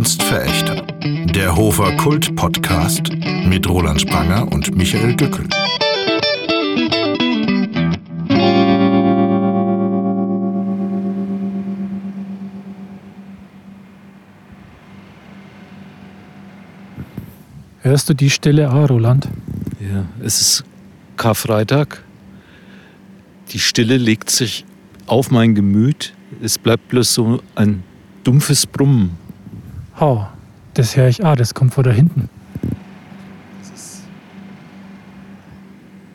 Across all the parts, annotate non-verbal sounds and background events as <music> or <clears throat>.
Kunstverächter. Der Hofer Kult Podcast mit Roland Spranger und Michael Gückel. Hörst du die Stille auch, Roland? Ja, es ist Karfreitag. Die Stille legt sich auf mein Gemüt. Es bleibt bloß so ein dumpfes Brummen. Oh, das höre ich auch, das kommt von da hinten. Das ist.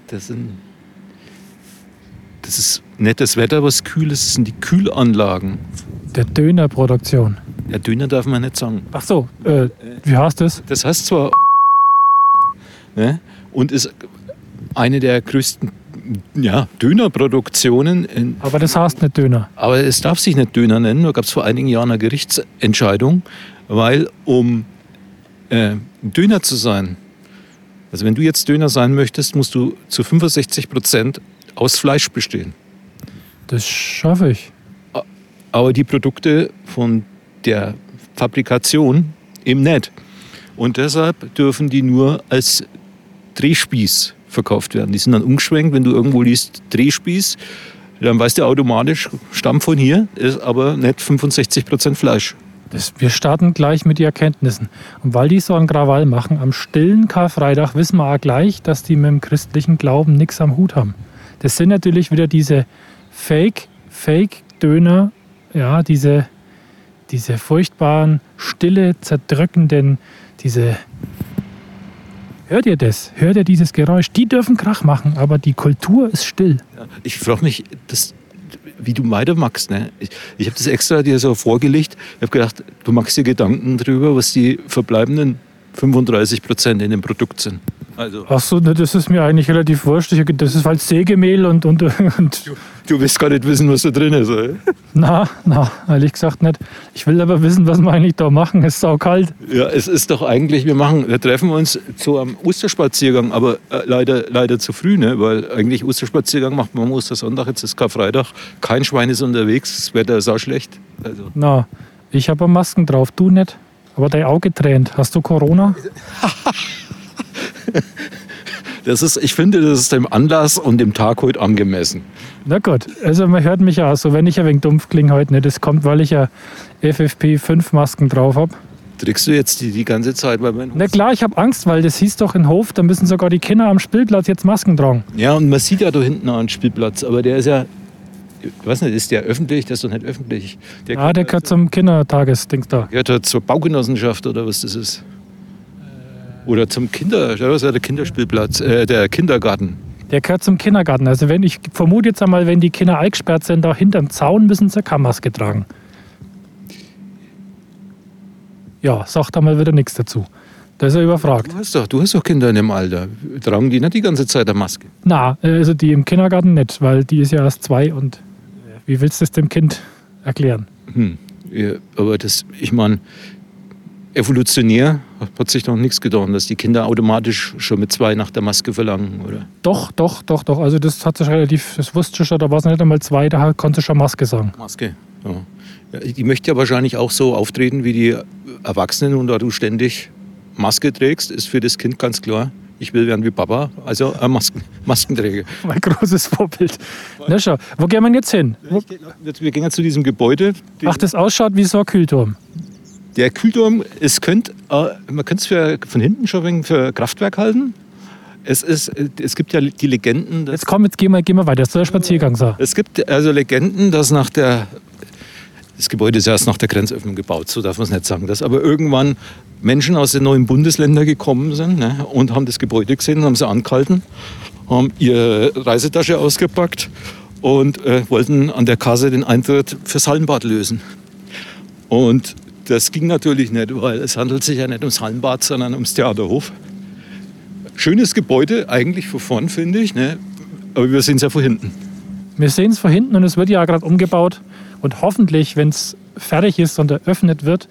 Das sind. Das ist nettes Wetter, was kühl ist. Das sind die Kühlanlagen. Der Dönerproduktion. Ja, Döner darf man nicht sagen. Ach so, äh, wie heißt das? Das heißt zwar. Ne, und ist eine der größten ja, Dönerproduktionen. In, Aber das heißt nicht Döner. aber es darf sich nicht Döner nennen. Da gab es vor einigen Jahren eine Gerichtsentscheidung, weil um äh, Döner zu sein, also wenn du jetzt Döner sein möchtest, musst du zu 65 Prozent aus Fleisch bestehen. Das schaffe ich. aber die Produkte von der Fabrikation eben nicht. Und deshalb dürfen die nur als Drehspieß verkauft werden. Die sind dann umgeschwenkt, wenn du irgendwo liest Drehspieß, dann weißt du automatisch, stammt von hier, ist aber nicht 65% Fleisch. Das, wir starten gleich mit den Erkenntnissen. Und weil die so einen Krawall machen, am stillen Karfreitag wissen wir auch gleich, dass die mit dem christlichen Glauben nichts am Hut haben. Das sind natürlich wieder diese Fake, Fake-Döner, ja, diese, diese furchtbaren, stille, zerdrückenden, diese. Hört ihr das? Hört ihr dieses Geräusch? Die dürfen Krach machen, aber die Kultur ist still. Ich frage mich, das, wie du weitermachst. Ne? Ich, ich habe das extra dir so vorgelegt. Ich habe gedacht, du machst dir Gedanken darüber, was die verbleibenden 35 Prozent in dem Produkt sind. Also, Ach so, ne, das ist mir eigentlich relativ wurscht. Das ist halt Sägemehl und, und, und du willst gar nicht wissen, was da drin ist. Oder? Na, na, ehrlich gesagt nicht. Ich will aber wissen, was wir eigentlich da machen. Es ist saukalt. Ja, es ist doch eigentlich, wir machen, wir treffen uns zu einem Osterspaziergang, aber äh, leider, leider zu früh, ne? weil eigentlich Osterspaziergang macht man am Ostersonntag, jetzt ist Karfreitag, kein Schwein ist unterwegs, das Wetter ist auch schlecht. Also, Na, ich habe Masken drauf, du nicht. Aber dein Auge tränt. Hast du Corona? <laughs> das ist, ich finde, das ist dem Anlass und dem Tag heute angemessen. Na gut, also man hört mich auch so, wenn ich ein wenig dumpf klinge heute nicht. Das kommt, weil ich ja FFP5 Masken drauf habe. Trägst du jetzt die, die ganze Zeit bei meinem Na klar, ich habe Angst, weil das hieß doch in Hof, da müssen sogar die Kinder am Spielplatz jetzt Masken tragen. Ja, und man sieht ja da hinten einen Spielplatz, aber der ist ja, ich weiß nicht, ist der öffentlich? Der ist doch nicht öffentlich. Der Ah, der gehört zum Kindertagesdings da. gehört halt zur Baugenossenschaft oder was das ist. Oder zum Kinder, das ist ja der Kinderspielplatz, äh, der Kindergarten. Der gehört zum Kindergarten. Also wenn ich vermute jetzt einmal, wenn die Kinder eingesperrt sind, da hinterm Zaun müssen sie Maske tragen. Ja, sagt einmal wieder nichts dazu. Da ist er überfragt. Du hast doch, du hast doch Kinder in dem Alter. Tragen die nicht die ganze Zeit eine Maske? Na, also die im Kindergarten nicht, weil die ist ja erst zwei und wie willst du das dem Kind erklären? Hm. Ja, aber das, ich meine, evolutionär hat sich doch nichts getan, dass die Kinder automatisch schon mit zwei nach der Maske verlangen, oder? Doch, doch, doch, doch. Also das hat sich relativ, das wusste ich schon, da war es nicht einmal zwei, da konnte ich schon Maske sagen. Maske. Ja. Die möchte ja wahrscheinlich auch so auftreten wie die Erwachsenen und da du ständig Maske trägst, ist für das Kind ganz klar, ich will werden wie Papa, also ein Masken, <laughs> Maskenträger. Mein großes Vorbild. Na schau, wo gehen wir jetzt hin? Wo, Wir gehen jetzt zu diesem Gebäude. ach, das ausschaut wie so ein Kühlturm. Der Kühlturm, es könnt, äh, man könnte es für, von hinten schon wegen für Kraftwerk halten. Es, ist, es gibt ja die Legenden, Jetzt komm, jetzt gehen wir, gehen wir weiter. Das soll der Spaziergang sein. Es gibt also Legenden, dass nach der. Das Gebäude ist erst nach der Grenzöffnung gebaut, so darf man es nicht sagen. Dass aber irgendwann Menschen aus den neuen Bundesländern gekommen sind ne, und haben das Gebäude gesehen, haben sie angehalten, haben ihre Reisetasche ausgepackt und äh, wollten an der Kasse den Eintritt fürs Hallenbad lösen. Und das ging natürlich nicht, weil es handelt sich ja nicht ums Hallenbad, sondern ums Theaterhof. Schönes Gebäude, eigentlich von vorn, finde ich, ne? aber wir sehen es ja von hinten. Wir sehen es von hinten und es wird ja gerade umgebaut. Und hoffentlich, wenn es fertig ist und eröffnet wird,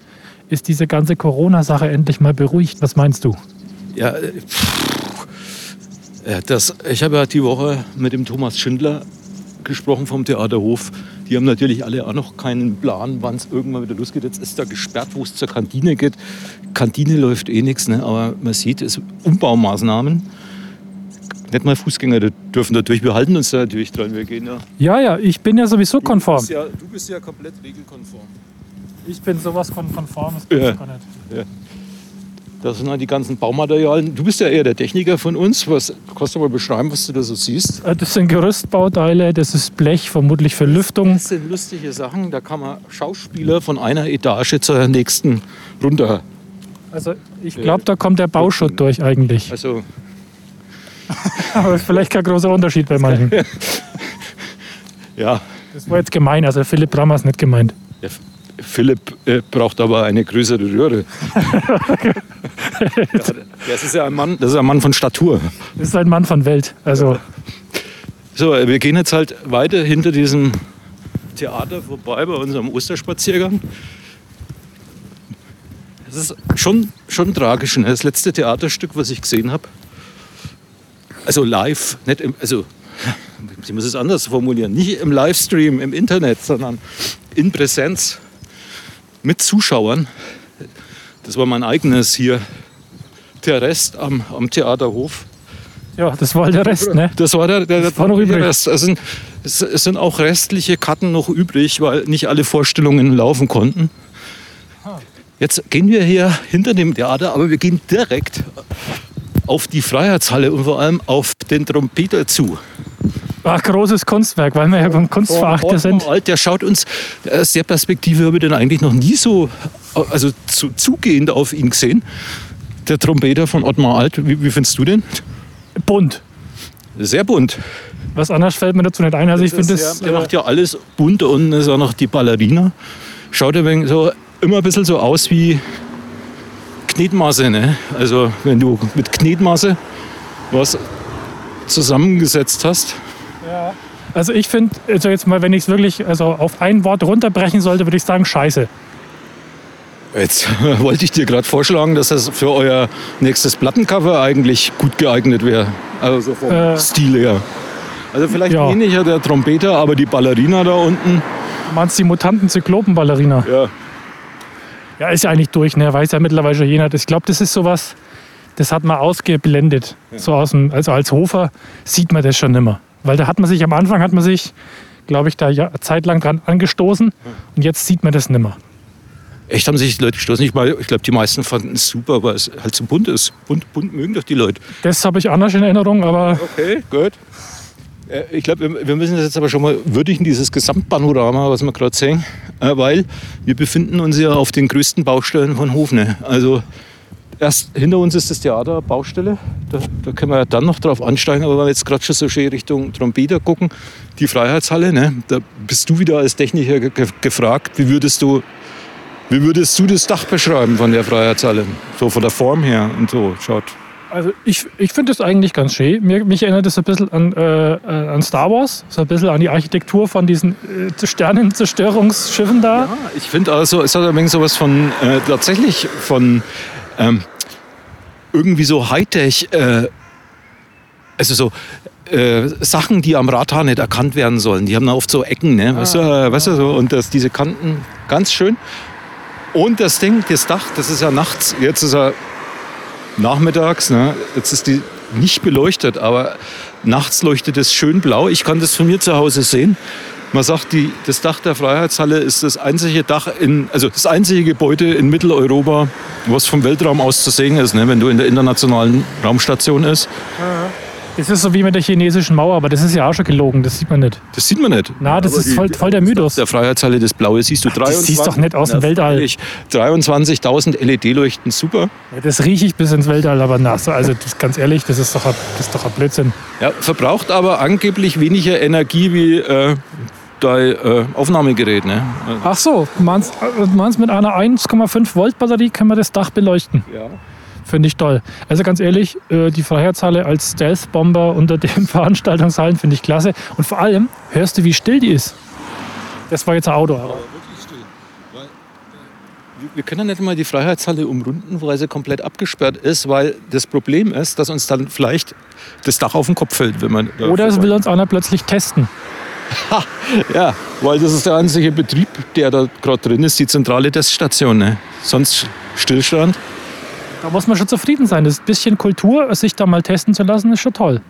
ist diese ganze Corona-Sache endlich mal beruhigt. Was meinst du? Ja, äh, pff. ja das, ich habe ja die Woche mit dem Thomas Schindler gesprochen vom Theaterhof. Die haben natürlich alle auch noch keinen Plan, wann es irgendwann wieder losgeht. Jetzt ist da gesperrt, wo es zur Kantine geht. Kantine läuft eh nichts, ne? aber man sieht, es Umbaumaßnahmen. Nicht mal Fußgänger dürfen da durch. Wir halten uns da natürlich dran. Wir gehen ja. Ja, ja, ich bin ja sowieso konform. Du bist ja, du bist ja komplett regelkonform. Ich bin sowas von konform, das Ja. gibt's gar nicht. Das sind halt die ganzen Baumaterialien. Du bist ja eher der Techniker von uns. Was kannst du mal beschreiben, was du da so siehst? Äh, Das sind Gerüstbauteile, das ist Blech, vermutlich für Lüftung. Das sind lustige Sachen. Da kann man Schauspieler von einer Etage zur nächsten runter. Also ich glaube, da kommt der Bauschutt durch eigentlich. Also <laughs> Aber ist vielleicht kein großer Unterschied bei manchen. <laughs> ja, Das war jetzt gemein, also Philipp Brammer ist nicht gemeint. F- Philipp äh, braucht aber eine größere Röhre. <laughs> ja, das ist ja ein Mann, das ist ein Mann von Statur. Das ist ein Mann von Welt. Also So, wir gehen jetzt halt weiter hinter diesem Theater vorbei bei unserem Osterspaziergang. Das ist schon, schon tragisch. Ne? Das letzte Theaterstück, was ich gesehen habe. Also live, nicht im, also ich muss es anders formulieren, nicht im Livestream, im Internet, sondern in Präsenz mit Zuschauern. Das war mein eigenes hier, der Rest am, am Theaterhof. ja, das war der Rest, ne? Das war der, der, Das war noch übrig. Rest. Es sind, es, es sind auch restliche Karten noch übrig, weil nicht alle Vorstellungen laufen konnten. Jetzt gehen wir hier hinter dem Theater, aber wir gehen direkt auf die Freiheitshalle und vor allem auf den Trompeter zu. Ach, großes Kunstwerk, weil wir ja beim Kunstveраchter sind. Alt, der schaut uns äh, aus der Perspektive habe ich den eigentlich noch nie so äh, also zu, zugehend auf ihn gesehen. Der Trompeter von Ottmar Alt, wie, wie findest du den? Bunt. Sehr bunt. Was anderes fällt mir dazu nicht ein. Also ich finde das. Der macht Äh, ja alles bunt und ist auch noch die Ballerina. Schaut ein so, immer ein bisschen so aus wie Knetmasse. Ne? Also wenn du mit Knetmasse was zusammengesetzt hast. Also ich finde, also jetzt mal, wenn ich es wirklich also auf ein Wort runterbrechen sollte, würde ich sagen Scheiße. Jetzt <laughs> wollte ich dir gerade vorschlagen, dass das für euer nächstes Plattencover eigentlich gut geeignet wäre. Also vom Äh, Stil her. Also vielleicht ja. weniger der Trompeter, aber die Ballerina da unten. Meinst du die mutanten Zyklopenballerina? Ja. Ja, ist ja eigentlich durch, ne? Weiß ja mittlerweile schon jeder. Ich glaube, das ist sowas, das hat man ausgeblendet. So aus dem, also als Hofer sieht man das schon nimmer. Weil da hat man sich, am Anfang hat man sich, glaube ich, da ja zeitlang dran angestoßen und jetzt sieht man das nimmer. Echt haben sich die Leute gestoßen. Ich, mal- ich glaube, die meisten fanden es super, weil es halt so bunt ist. Bunt, bunt mögen doch die Leute. Das habe ich anders in Erinnerung, aber Okay, gut. Äh, Ich glaube, wir- wir müssen das jetzt aber schon mal würdigen, dieses Gesamtpanorama, was wir gerade sehen, äh, weil wir befinden uns ja auf den größten Baustellen von Hofne. Also erst hinter uns ist das Theater, Baustelle. Da, da können wir ja dann noch drauf ansteigen, aber wenn wir jetzt gerade schon so schön Richtung Trompeter gucken, die Freiheitshalle, ne, da bist du wieder als Techniker ge ge gefragt, wie würdest du wie würdest du das Dach beschreiben von der Freiheitshalle? So von der Form her und so. Schaut. also ich, ich finde das eigentlich ganz schön. Mir, mich erinnert das ein bisschen an, äh, an Star Wars, so ein bisschen an die Architektur von diesen äh, Sternenzerstörungsschiffen da. Ja, ich finde also, es hat ein wenig sowas von, äh, tatsächlich von ähm, irgendwie so Hightech, äh, also so äh, Sachen, die am Radhahn nicht erkannt werden sollen. Die haben da oft so Ecken, ne? weißt, du, äh, weißt du, so, und das, diese Kanten, ganz schön. Und das Ding, das Dach, das ist ja nachts, jetzt ist er nachmittags, ne? jetzt ist die nicht beleuchtet, aber nachts leuchtet es schön blau. Ich kann das von mir zu Hause sehen. Man sagt, die, das Dach der Freiheitshalle ist das einzige Dach in, also das einzige Gebäude in Mitteleuropa, was vom Weltraum aus zu sehen ist, ne, wenn du in der internationalen Raumstation ist. Das ist so wie mit der chinesischen Mauer, aber das ist ja auch schon gelogen, das sieht man nicht. Das sieht man nicht. Na, das Aber ist voll, voll der Mythos. Der Freiheitshalle, das Blaue siehst du. das siehst doch nicht aus dem Na, Weltall. freilich. 23.000 LED-Leuchten, super. Ja, Das rieche ich bis ins Weltall, aber na, so, also das, ganz ehrlich, das ist, doch ein, das ist doch ein Blödsinn. Ja, verbraucht aber angeblich weniger Energie wie äh, dein äh, Aufnahmegerät. Ne? Ach so, meinst, du meinst mit einer 1,5 Volt Batterie können wir das Dach beleuchten. Ja. Finde ich toll. Also ganz ehrlich, äh, die Freiheitshalle als Stealth-Bomber unter den <laughs> Veranstaltungshallen finde ich klasse. Und vor allem, hörst du, wie still die ist? Das war jetzt ein Auto. Aber Wirklich still. Weil, äh, wir können ja nicht mal die Freiheitshalle umrunden, weil sie komplett abgesperrt ist, weil das Problem ist, dass uns dann vielleicht das Dach auf den Kopf fällt, wenn man. Oder es will uns einer plötzlich testen. Ja, weil das ist der einzige Betrieb, der da gerade drin ist, die zentrale Teststation. Ne? Sonst Stillstand. Da muss man schon zufrieden sein. Das bisschen Kultur, sich da mal testen zu lassen, ist schon toll.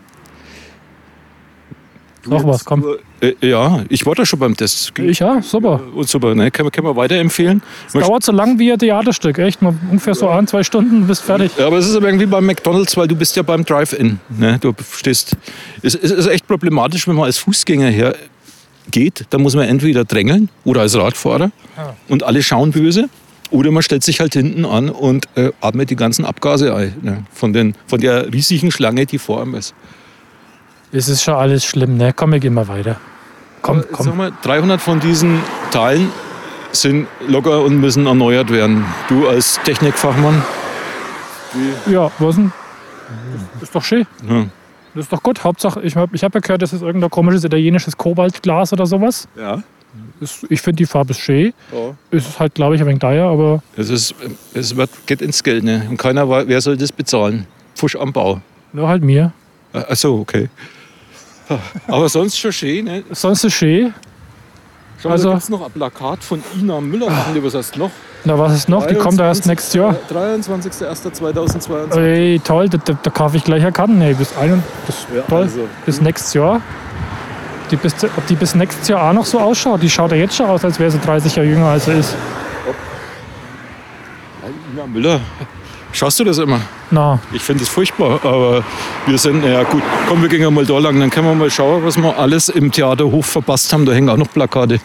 Noch was, komm. Äh, ja, ich war da schon beim Test. Ich ja, super. Und super, ne? Können, wir- können wir weiterempfehlen? Dauert so lang wie ein Theaterstück, echt. Mal ungefähr so ein, zwei Stunden, bist fertig. Ja, aber es ist aber irgendwie beim McDonalds, weil du bist ja beim Drive-In. Ne? Du stehst. Es, es ist echt problematisch, wenn man als Fußgänger her geht. Da muss man entweder drängeln oder als Radfahrer und alle schauen böse. Oder man stellt sich halt hinten an und äh, atmet die ganzen Abgase ein. Ne? Von, den, von der riesigen Schlange, die vor einem ist. Es ist schon alles schlimm, ne? Komm, wir gehen mal weiter. Komm, Sag komm. mal, 300 von diesen Teilen sind locker und müssen erneuert werden. Du als Technikfachmann, Ja, was denn? Das ist doch schön. ja. Das ist doch gut. Hauptsache, ich habe ich hab ja gehört, das ist irgendein komisches italienisches Kobaltglas oder sowas. ja. Ist, ich finde die Farbe ist schön. Ist es halt, glaube ich, ein wenig teuer, aber Es, ist, es wird, geht ins Geld. Ne? Und keiner weiß, wer soll das bezahlen? Fusch am Bau. nur halt mir. Achso, okay. Aber sonst schon schön. Ne? Sonst ist schön. Schau, Also- da noch ein Plakat von Ina Müller. Ach. Was heißt noch? Na, was ist noch? Die kommt erst nächstes Jahr. 23.01.2022. Ey, toll, da, da, da kaufe ich gleich eine Karte. Nee, bis, ein, das Ja, toll. also. bis nächstes Jahr. Die bis, ob die bis nächstes Jahr auch noch so ausschaut, die schaut ja jetzt schon aus, als wäre sie 30 Jahre jünger, als sie ist. Ina Müller. Schaust du das immer? Na, Ich finde es furchtbar, aber wir sind, ja gut, komm, wir gehen mal da lang, dann können wir mal schauen, was wir alles im Theaterhof verpasst haben. Da hängen auch noch Plakate.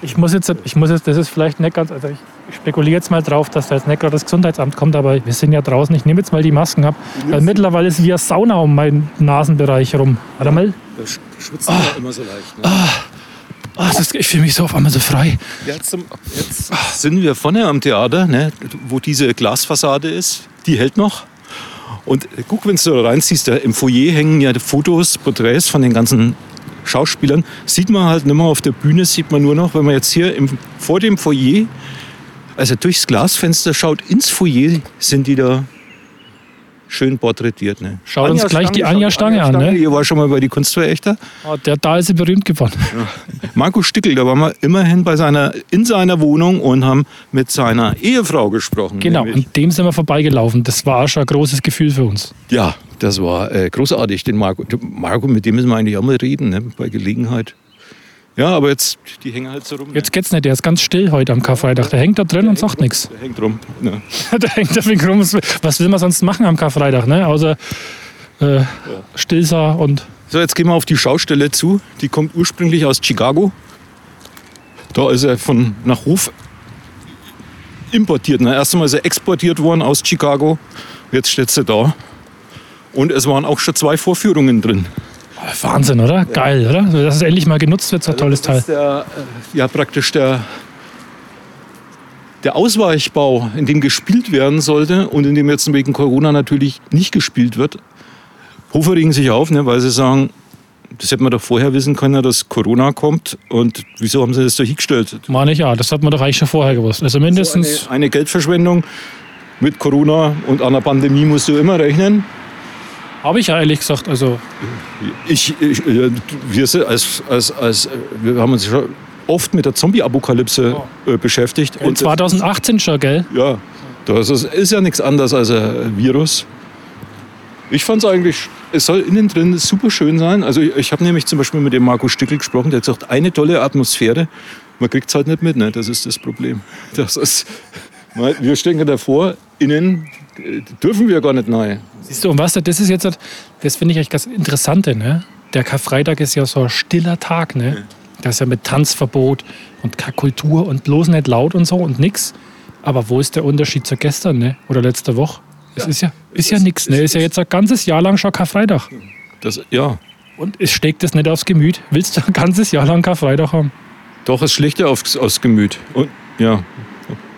ich muss jetzt, ich muss jetzt, das ist vielleicht nicht ganz, also ich, ich spekuliere jetzt mal drauf, dass da jetzt nicht gerade das Gesundheitsamt kommt, aber wir sind ja draußen. Ich nehme jetzt mal die Masken ab, weil mittlerweile ist wie eine Sauna um meinen Nasenbereich rum. Warte mal. Da schwitzt man immer so leicht. Ne? Ah, das ist, ich fühle mich so auf einmal so frei. Jetzt, jetzt sind wir vorne am Theater, ne, wo diese Glasfassade ist. Die hält noch. Und guck, wenn du da reinziehst, da im Foyer hängen ja Fotos, Porträts von den ganzen Schauspielern. Sieht man halt nicht mehr auf der Bühne, sieht man nur noch, wenn man jetzt hier im, vor dem Foyer, also durchs Glasfenster schaut, ins Foyer sind die da schön porträtiert. Ne? Schaut uns gleich die Anja Stange an, ne? Ihr war schon mal bei die Kunstverächter. Ah, der, da ist sie berühmt geworden. <laughs> Marco Stickel, da waren wir immerhin bei seiner, in seiner Wohnung und haben mit seiner Ehefrau gesprochen. Genau, nämlich. und dem sind wir vorbeigelaufen. Das war auch schon ein großes Gefühl für uns. Ja, das war äh, großartig, den Marco. Marco, mit dem müssen wir eigentlich auch mal reden, ne? bei Gelegenheit. Ja, aber jetzt, die hängen halt so rum. Jetzt geht's nicht, der ist ganz still heute am Karfreitag. Der hängt da drin und sagt nichts. Der hängt rum. Ne? <laughs> Der hängt da wegen rum. Was will man sonst machen am Karfreitag, ne? Außer äh, Stillsar und So, jetzt gehen wir auf die Schaustelle zu. Die kommt ursprünglich aus Chicago. Da ist er von nach Hof importiert. Ne? Erst einmal ist er exportiert worden aus Chicago. Jetzt steht sie da. Und es waren auch schon zwei Vorführungen drin. Wahnsinn, oder? Geil, oder? Dass es endlich mal genutzt wird, so ein tolles Das Teil. ist der, äh, ja, praktisch der, der Ausweichbau, in dem gespielt werden sollte und in dem jetzt wegen Corona natürlich nicht gespielt wird. Hofer regen sich auf, ne, weil sie sagen, das hätte man doch vorher wissen können, dass Corona kommt. Und wieso haben sie das da hingestellt? Meine ich ja, das hat man doch eigentlich schon vorher gewusst. Also mindestens. Eine, eine Geldverschwendung. Mit Corona und einer Pandemie musst du immer rechnen. Habe ich ja ehrlich gesagt. Also Ich, ich, äh, wir, sind als, als, als, wir haben uns schon oft mit der Zombie-Apokalypse äh, beschäftigt. Und 2018 schon, gell? ja, das ist, ist ja nichts anderes als ein Virus. Ich fand es eigentlich, es soll innen drin super schön sein. Also ich, ich habe nämlich zum Beispiel mit dem Marco Stickel gesprochen, der hat gesagt, eine tolle Atmosphäre. Man kriegt es halt nicht mit, ne? das ist das Problem. Das ist, wir stehen ja davor, innen dürfen wir gar nicht rein. Siehst du, und was, das ist jetzt, das finde ich eigentlich ganz Interessante, ne? Der Karfreitag ist ja so ein stiller Tag, ne? Das ist ja mit Tanzverbot und Kultur und bloß nicht laut und so und nix. Aber wo ist der Unterschied zu gestern, ne? Oder letzter Woche? Es ist ja, ist ja nichts, ne? Ist ja jetzt ein ganzes Jahr lang schon Karfreitag. Das, ja, Und es steckt das nicht aufs Gemüt. Willst du ein ganzes Jahr lang Karfreitag haben? Doch, es schlägt ja aufs, aufs Gemüt. Und, ja.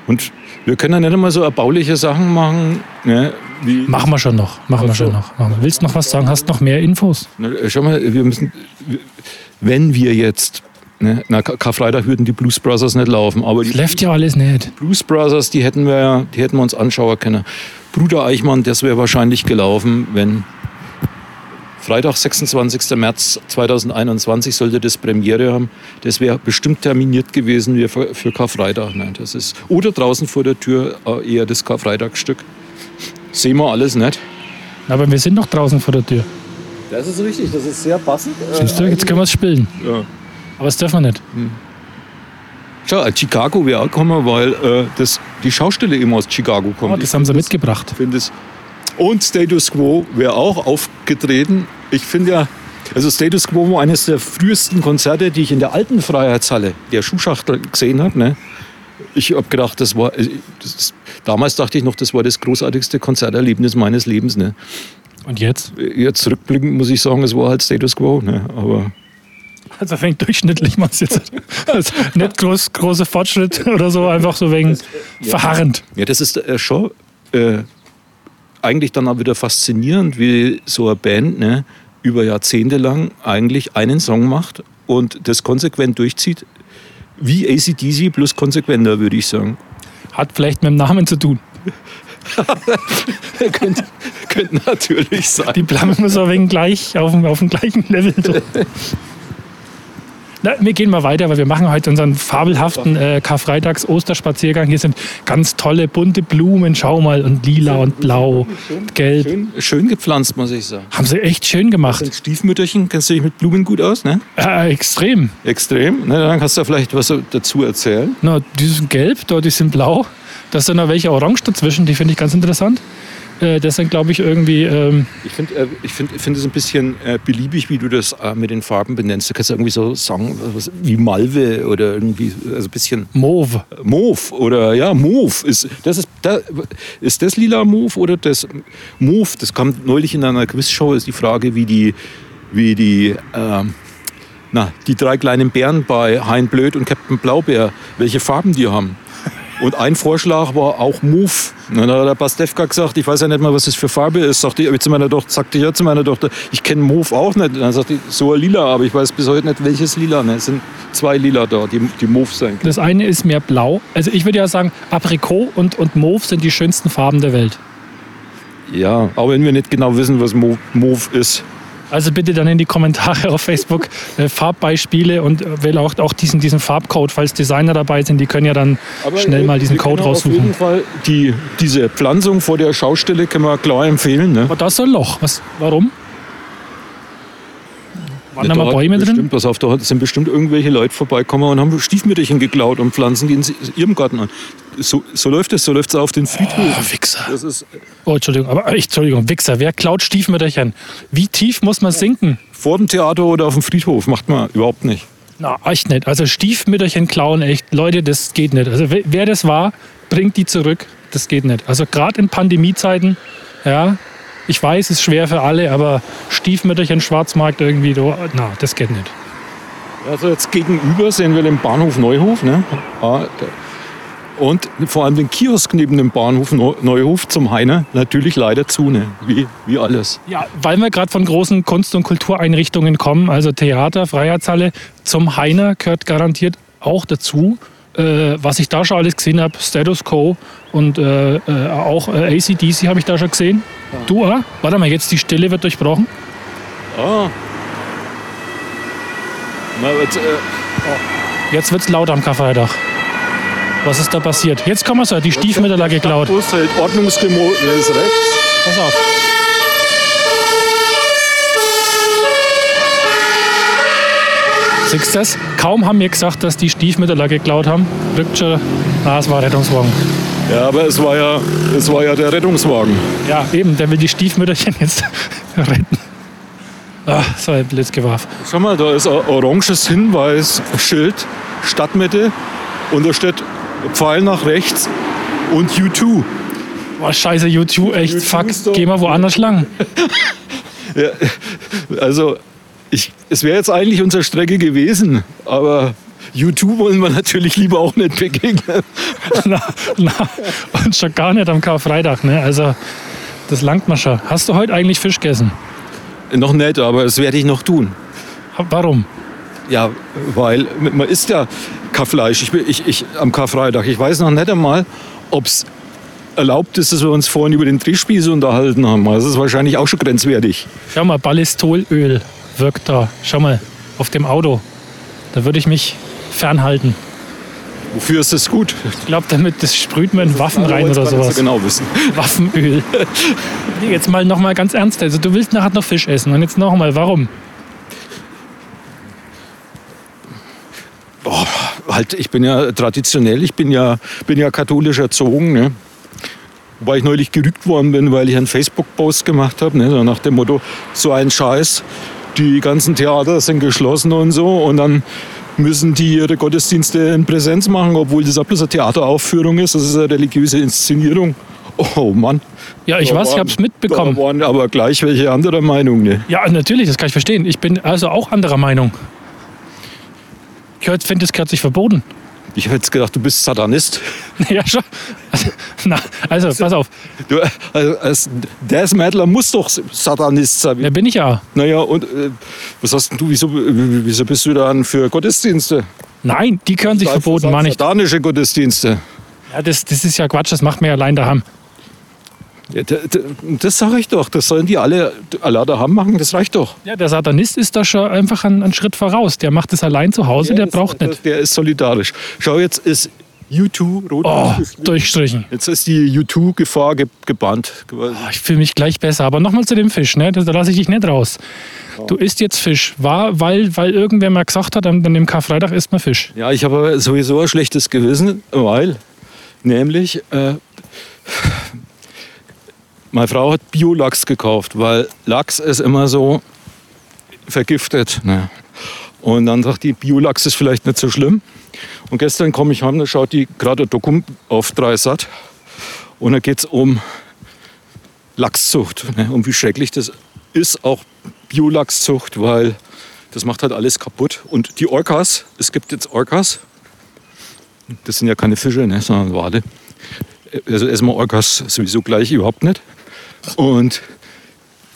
Und wir können ja nicht einmal so erbauliche Sachen machen, ne. Machen wir schon noch. Machen wir Ach so. schon noch. Machen. Willst du noch was sagen? Hast noch mehr Infos? Na, schau mal, wir müssen, wenn wir jetzt, ne, na, Kar- Karfreitag würden die Blues Brothers nicht laufen, aber die Läuft ja alles nicht. Blues Brothers, die hätten wir, ja- die hätten wir uns anschauen können. Bruder Eichmann, das wäre wahrscheinlich gelaufen, wenn Freitag, 26. März 2021 sollte das Premiere haben. Das wäre bestimmt terminiert gewesen wie für, für Karfreitag. Ne? Das ist, oder draußen vor der Tür äh, eher das Karfreitagstück. Sehen wir alles nicht. Aber wir sind doch draußen vor der Tür. Das ist richtig, das ist sehr passend. Siehst du, jetzt können wir es spielen. Ja. Aber das dürfen wir nicht. Schau, Chicago wäre auch gekommen, weil äh, das, die Schaustelle eben aus Chicago kommt. Oh, das haben sie mitgebracht. Ich finde es. Und Status Quo wäre auch aufgetreten. Ich finde ja, also Status Quo war eines der frühesten Konzerte, die ich in der alten Freiheitshalle, der Schuhschachtel, gesehen habe. Ne? Ich habe gedacht, das war. äh, Das ist, damals dachte ich noch, das war das großartigste Konzerterlebnis meines Lebens. Ne? Und jetzt? Jetzt rückblickend muss ich sagen, es war halt Status Quo. Ne? Aber Also wegen durchschnittlich machst du jetzt. Also nicht groß, große Fortschritt oder so, einfach so wegen verharrend. Ja, das ist äh, schon äh, eigentlich dann auch wieder faszinierend, wie so eine Band ne, über Jahrzehnte lang eigentlich einen Song macht und das konsequent durchzieht. Wie ACDC plus konsequenter, würde ich sagen. Hat vielleicht mit dem Namen zu tun. <laughs> könnte, könnte natürlich sein. Die bleiben immer so wegen gleich auf dem, auf dem gleichen Level. So. <laughs> Na, wir gehen mal weiter, weil wir machen heute unseren fabelhaften äh, Karfreitags-Osterspaziergang. Hier sind ganz tolle bunte Blumen, schau mal, und lila und blau, gelb. Schön, schön gepflanzt, muss ich sagen. Haben sie echt schön gemacht. Ein Stiefmütterchen, kennst du dich mit Blumen gut aus, ne? Äh, extrem. Extrem. Ne, dann kannst du vielleicht was dazu erzählen. Na, die sind gelb, da, die sind blau. Da sind noch welche orange dazwischen, die finde ich ganz interessant. Äh, das sind, glaube ich, irgendwie. Ähm, Ich finde äh, ich find, ich find es ein bisschen äh, beliebig, wie du das äh, mit den Farben benennst. Du kannst irgendwie so sagen, was, wie Malve oder irgendwie, also ein bisschen Mauve. Mauve oder ja, Mauve. Ist das, ist, da, ist das lila Mauve oder das Mauve? Das kam neulich in einer Quizshow, ist die Frage, wie die, wie die, ähm, na, die drei kleinen Bären bei Hein Blöd und Captain Blaubeer, welche Farben die haben. Und ein Vorschlag war auch Move. Und dann hat der Pastewka gesagt, ich weiß ja nicht mal, was das für Farbe ist. Sagte ich zu meiner Tochter, sagte ich ja zu meiner Tochter, ich kenne Move auch nicht. Und dann sagte ich, so ein lila, aber ich weiß bis heute nicht, welches lila. Ne? Es sind zwei lila da, die, die Move sein können. Das eine ist mehr blau. Also ich würde ja sagen, Aprikot und, und Mauve sind die schönsten Farben der Welt. Ja, auch wenn wir nicht genau wissen, was Move ist. Also bitte dann in die Kommentare auf Facebook äh, Farbbeispiele und äh, will auch, auch diesen, diesen Farbcode, falls Designer dabei sind, die können ja dann schnell mal diesen Code können Auf jeden raussuchen. Fall die, diese Pflanzung vor der Schaustelle können wir klar empfehlen. Ne? Aber da ist so ein Loch. Was, warum? Waren da Ja, mal hat Bäume bestimmt, drin? Pass auf, da sind bestimmt irgendwelche Leute vorbeikommen und haben Stiefmütterchen geklaut und pflanzen die in ihrem Garten an. So, so läuft es, so läuft es auf den Friedhof. Oh, Wichser. Das ist Oh, Entschuldigung, aber äh, Entschuldigung, Wichser. Wer klaut Stiefmütterchen? Wie tief muss man sinken? vor dem Theater oder auf dem Friedhof, macht man überhaupt nicht. Na, echt nicht. Also Stiefmütterchen klauen, echt. Leute, das geht nicht. Also wer- das war, bringt die zurück. Das geht nicht. Also gerade in Pandemiezeiten, ja, ich weiß, es ist schwer für alle, aber Stiefmütterchen, Schwarzmarkt irgendwie, na, das geht nicht. Also jetzt gegenüber sehen wir den Bahnhof Neuhof. Ne? Ah, Und vor allem den Kiosk neben dem Bahnhof Neu- Neuhof zum Heiner natürlich leider zu, ne? wie, wie alles. Ja, weil wir gerade von großen Kunst- und Kultureinrichtungen kommen, also Theater, Freiheitshalle, zum Heiner gehört garantiert auch dazu. Äh, was ich da schon alles gesehen habe, Status Quo und äh, äh, auch äh, ACDC habe ich da schon gesehen. Du, ah? Warte mal, jetzt die Stille wird durchbrochen. Ah. Na, jetzt, äh, Jetzt wird's laut am Karfreitag. Was ist da passiert? Jetzt kommen wir so, die Stiefmütter geklaut. Bus hält ordnungsgemäß rechts. Pass auf. Siehst du das? Kaum haben wir gesagt, dass die Stiefmütter geklaut haben, rückt schon. Ah, es war Rettungswagen. Ja, aber es war ja, es war ja der Rettungswagen. Ja, eben, der will die Stiefmütterchen jetzt <laughs> retten. Ah, so ein Blitz geworfen. Schau mal, da ist ein oranges Hinweisschild, Stadtmitte, und da steht Pfeil nach rechts und U2. Boah, scheiße, YouTube, echt, YouTube fuck. ist doch- Geh mal woanders lang. <laughs> Ja, also, ich, es wäre jetzt eigentlich unsere Strecke gewesen, aber U2 wollen wir natürlich lieber auch nicht begegnen. <laughs> na, na, und schon gar nicht am Karfreitag, ne? Also, das langt mir schon. Hast du heute eigentlich Fisch gegessen? noch nicht, aber das werde ich noch tun. Warum? Ja, weil man isst ja kein Fleisch. Ich, bin- ich, ich, am Karfreitag. Ich weiß noch nicht einmal, ob es erlaubt ist, dass wir uns vorhin über den Drehspieß unterhalten haben. Also das ist wahrscheinlich auch schon grenzwertig. Schau mal, Ballistolöl wirkt da. Schau mal, auf dem Auto. Da würde ich mich fernhalten. Wofür ist das gut? Ich glaube, damit das sprüht man in Waffen rein oder sowas. genau wissen. <laughs> Waffenöl. <laughs> Jetzt mal noch mal ganz ernst. Also du willst nachher noch Fisch essen und jetzt noch mal, warum? Boah, halt, ich bin ja traditionell, ich bin ja, bin ja katholisch erzogen. Ne? Wobei ich neulich gerügt worden bin, weil ich einen Facebook-Post gemacht habe, ne? so nach dem Motto, so ein Scheiß, die ganzen Theater sind geschlossen und so und dann müssen die ihre Gottesdienste in Präsenz machen, obwohl das auch bloß eine Theateraufführung ist, das ist eine religiöse Inszenierung. Oh Mann. Ja, ich Da weiß, ich waren- habe es mitbekommen. Da waren aber gleich welche anderer Meinung. Ne? Ja, natürlich, das kann ich verstehen. Ich bin also auch anderer Meinung. Ich finde, das gehört sich verboten. Ich hätte jetzt gedacht, du bist Satanist. <laughs> ja, schon. Also, na, also, pass auf. Du, also, als Death Metaler muss doch Satanist sein. Da bin ich ja. Naja, und äh, was hast du, wieso, wieso bist du dann für Gottesdienste? Nein, die gehören sich verboten, Mann. Ich, Satanische Gottesdienste. ja, das, das ist ja Quatsch, das macht mir ja allein daheim. Ja, das sage ich doch. Das sollen die alle, alle daheim machen, das reicht doch. Ja, der Satanist ist da schon einfach einen, einen Schritt voraus. Der macht es allein zu Hause, der das- braucht das- nicht. Der ist solidarisch. Schau, jetzt ist U2 rot. Oh, <laughs> durchstrichen. Jetzt ist die U2-Gefahr ge gebannt. Oh, ich fühle mich gleich besser. Aber nochmal zu dem Fisch, ne? da lasse ich dich nicht raus. Du isst jetzt Fisch. War, weil, weil irgendwer mal gesagt hat, an an dem Karfreitag isst man Fisch. Ja, ich habe sowieso ein schlechtes Gewissen, weil nämlich äh, meine Frau hat Biolachs gekauft, weil Lachs ist immer so vergiftet. Ne? Und dann sagt die, Biolachs ist vielleicht nicht so schlimm. Und gestern komme ich heim, da schaut die gerade ein Dokum auf Dreisat. Und da geht es um Lachszucht, ne? um wie schrecklich das ist, auch Biolachszucht, weil das macht halt alles kaputt. Und die Orcas, es gibt jetzt Orcas, das sind ja keine Fische, ne, sondern Wale. Also erstmal Orcas sowieso gleich überhaupt nicht. Und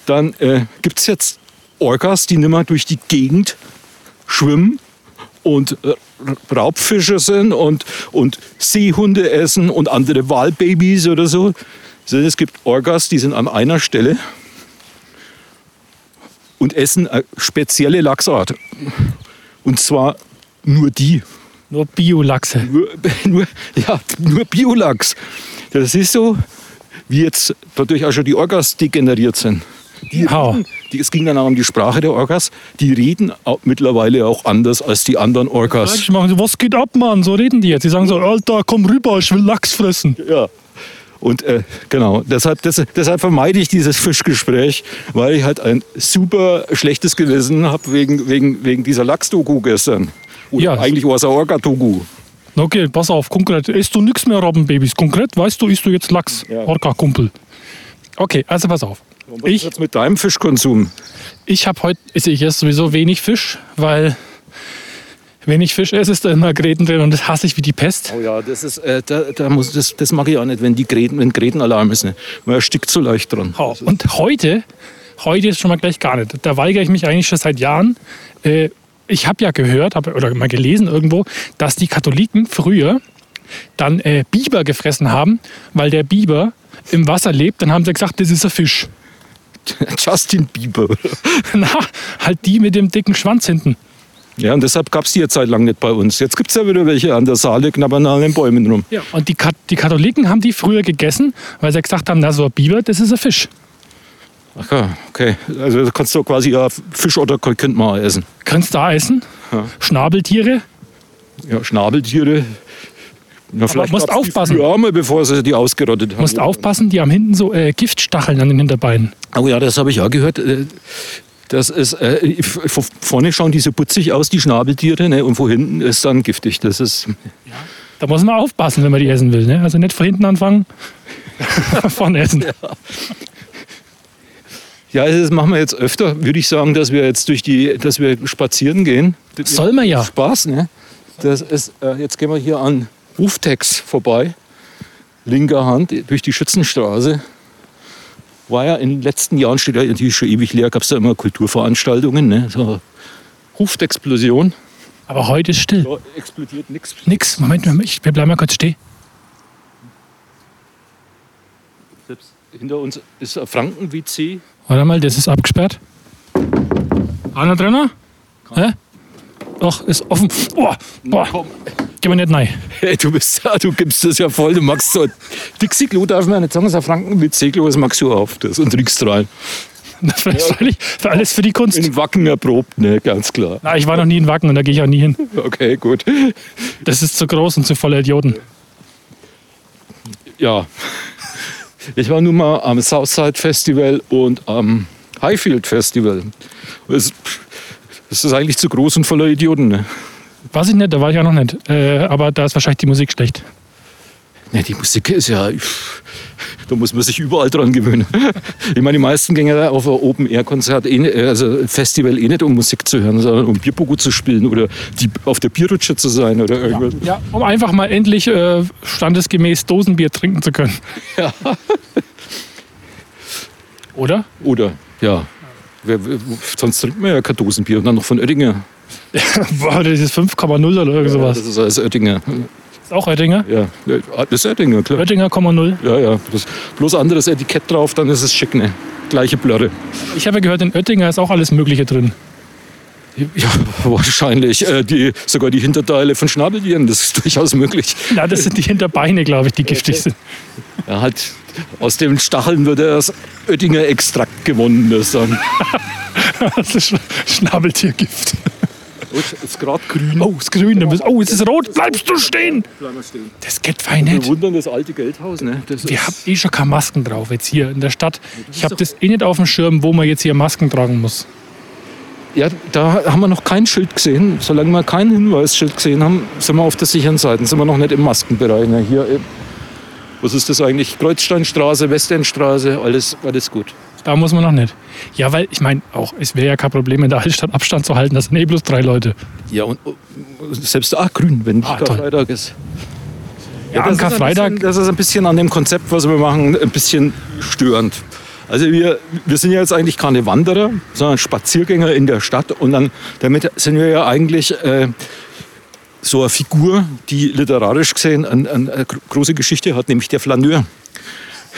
dann äh, gibt es jetzt Orcas, die nimmer durch die Gegend schwimmen und äh, Raubfische sind und, und Seehunde essen und andere Walbabys oder so. Also es gibt Orcas, die sind an einer Stelle und essen eine spezielle Lachsart. Und zwar nur die. Nur Biolachse. Nur, <laughs> nur, ja, nur Biolachs. Das ist so, wie jetzt dadurch auch schon die Orgas degeneriert sind. Die, reden, die, es ging dann auch um die Sprache der Orgas. Die reden auch mittlerweile auch anders als die anderen Orgas. Machen was geht ab, Mann? So reden die jetzt. Die sagen so, Alter, komm rüber, ich will Lachs fressen. Ja. Und äh, genau, deshalb, des, deshalb vermeide ich dieses Fischgespräch, weil ich halt ein super schlechtes Gewissen habe wegen, wegen, wegen dieser Lachs-Doku gestern. Oder Ja. eigentlich war es ein Orga-Doku. Okay, pass auf, konkret. Isst du nichts mehr Robbenbabys? Konkret, weißt du, isst du jetzt Lachs? Ja. Orca, Kumpel. Okay, also pass auf. Was ist Ich, jetzt mit deinem Fischkonsum? ich habe heute, ich esse sowieso wenig Fisch, weil wenn ich Fisch esse, ist da immer Gräten drin und das hasse ich wie die Pest. Oh ja, das ist, äh, da, da muss, das, das mag ich auch nicht, wenn die Gräten, wenn Grätenalarm ist. Ne? Man erstickt so leicht dran. Oh, Und heute, heute ist schon mal gleich gar nicht. Da weigere ich mich eigentlich schon seit Jahren. Äh, ich habe ja gehört hab, oder mal gelesen irgendwo, dass die Katholiken früher dann äh, Biber gefressen haben, weil der Biber im Wasser lebt. Dann haben sie gesagt, das ist ein Fisch. <laughs> Justin Bieber. <laughs> Na, halt die mit dem dicken Schwanz hinten. Ja, und deshalb gab es die jetzt seit lang nicht bei uns. Jetzt gibt es ja wieder welche an der Saale, knabbern an den Bäumen rum. Ja. Und die, Kat die Katholiken haben die früher gegessen, weil sie gesagt haben, na so ein Biber, das ist ein Fisch. Ach ja, okay. Also da kannst du quasi ja Fisch oder könnt man auch essen. Kannst du da essen? Schnabeltiere? Ja, Schnabeltiere. Na, vielleicht musst die aufpassen. auch mal, bevor sie die ausgerottet haben. Musst aufpassen, die haben hinten so äh, Giftstacheln an den Hinterbeinen. Oh ja, das habe ich auch gehört. Äh, Das ist, äh, von vorne schauen die so putzig aus, die Schnabeltiere, ne? und von hinten ist dann giftig. Das ist, Da muss man aufpassen, wenn man die essen will. Ne? Also nicht von hinten anfangen, <laughs> <laughs> von essen. ja, also das machen wir jetzt öfter, würde ich sagen, dass wir jetzt durch die, dass wir spazieren gehen. Das Soll man ja. Spaß, ne? Das ist, äh, jetzt gehen wir hier an Uftex vorbei, linker Hand durch die Schützenstraße. War ja in den letzten Jahren, steht ja natürlich schon ewig leer, gab es da immer Kulturveranstaltungen, ne? So Hufexplosion. Aber heute ist still. Da explodiert nichts. Nix. Moment, Moment, ich, wir bleiben mal kurz stehen. Selbst hinter uns ist Franken-WC. Warte mal, das ist abgesperrt. Einer drin? Hä? Doch, ist offen. Boah, boah. Komm. Geh mal nicht rein. Hey, du, bist, du gibst das ja voll. Du magst so. Dixie-Klo darf man ja nicht sagen, es ist ein Franken-WC-Klo, das magst du auf. Das und riechst rein. Das ist völlig, für alles für die Kunst. In Wacken erprobt, ne, ganz klar. Na, ich war noch nie in Wacken und da gehe ich auch nie hin. Okay, gut. Das ist zu groß und zu voller Idioten. Ja. Ich war nun mal am Southside Festival und am Highfield Festival. Es, es ist eigentlich zu groß und voller Idioten. Ne? Weiß ich nicht, da war ich auch noch nicht. Äh, aber da ist wahrscheinlich die Musik schlecht. Ne, die Musik ist ja. Da muss man sich überall dran gewöhnen. Ich meine, die meisten gehen ja auf ein Open-Air-Konzert, eh, also Festival eh nicht, um Musik zu hören, sondern um Bierpogo zu spielen oder die, auf der Bierrutsche zu sein oder irgendwas. Ja, um einfach mal endlich äh, standesgemäß Dosenbier trinken zu können. <laughs> Ja. Oder? Oder, ja. Sonst trinkt man ja kein Dosenbier und dann noch von Oettinger. <laughs> Das ist 5,0 oder irgend Ja, sowas. das ist alles Oettinger. Ist auch Oettinger? Ja, das ist Oettinger, klar. Oettinger, 0. Ja, ja. Das, bloß anderes Etikett drauf, dann ist es schick, ne? Gleiche Blöre. Ich habe ja gehört, in Oettinger ist auch alles Mögliche drin. Ja, wahrscheinlich. Äh, die, sogar die Hinterteile von Schnabeltieren, das ist <laughs> durchaus möglich. Na, das sind die Hinterbeine, glaube ich, die giftig sind. Ja, halt, aus den Stacheln wird das Oettinger Extrakt gewonnen, das dann. <laughs> Das ist Sch- Schnabeltiergift. Oh, ist gerade grün. Oh, es ist grün. dann bist- Oh, es ist rot. Bleibst du stehen? Bleib stehen. Das geht fein Wir nicht. wundern das alte Geldhaus, ne? Das Wir ist- haben eh schon keine Masken drauf jetzt hier in der Stadt. Ich habe das eh nicht auf dem Schirm, wo man jetzt hier Masken tragen muss. Ja, da haben wir noch kein Schild gesehen. Solange wir kein Hinweisschild gesehen haben, sind wir auf der sicheren Seite. Sind wir noch nicht im Maskenbereich. Ne? Hier, was ist das eigentlich? Kreuzsteinstraße, Westendstraße, alles, alles gut. Da muss man noch nicht. Ja, weil ich meine, auch es wäre ja kein Problem, in der Altstadt Abstand zu halten. Das sind eh bloß drei Leute. Ja, und und selbst ah, grün, wenn Ah, toll. Karfreitag ist. Ja, das am ist bisschen- Das ist ein bisschen an dem Konzept, was wir machen, ein bisschen störend. Also wir, wir sind ja jetzt eigentlich keine Wanderer, sondern Spaziergänger in der Stadt. Und dann, damit sind wir ja eigentlich äh, so eine Figur, die literarisch gesehen ein, ein, eine gro- große Geschichte hat, nämlich der Flaneur.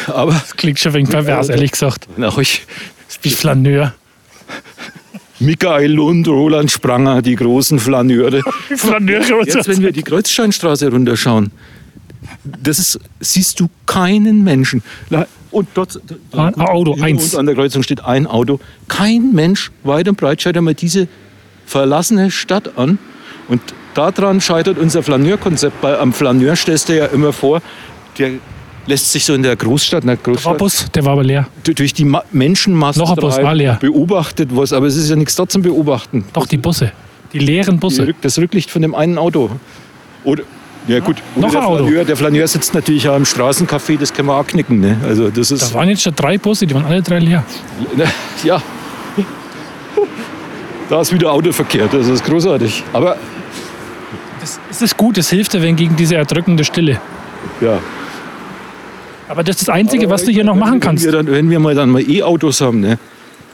Aber Das klingt schon wegen pervers, ehrlich gesagt. nach euch Wie Flaneur. Michael Lund, Roland Spranger, die großen Flaneure. <laughs> Jetzt, wenn wir die Kreuzsteinstraße runterschauen, das ist, siehst du keinen Menschen. Und dort, Ein Auto, eins. an der Kreuzung steht ein Auto. Kein Mensch weit und breit schaut einmal diese verlassene Stadt an. Und daran scheitert unser Flaneurkonzept. Weil am Flaneur stellst du ja immer vor, der lässt sich so in der Großstadt, in der war Großstadt Bus, der war aber leer. du- durch die Ma Menschenmasse Noch ein Bus, war leer. beobachtet was. Aber es ist ja nichts da zum Beobachten. Doch, die Busse. Die leeren Die Busse. Rück- das Rücklicht von dem einen Auto. Oder, ja gut, Noch Oder ein der Auto. Flaneur, der Flaneur sitzt natürlich auch im Straßencafé, das können wir auch knicken. Ne? Also das Da ist, waren jetzt schon drei Busse, die waren alle drei leer. <laughs> ja. Da ist wieder Autoverkehr, das ist großartig. Aber Das, ist gut, das hilft dir wenn gegen diese erdrückende Stille. ja. Aber das ist das Einzige, was du hier noch machen wenn kannst. Wir dann, wenn wir mal dann mal E-Autos haben, ne?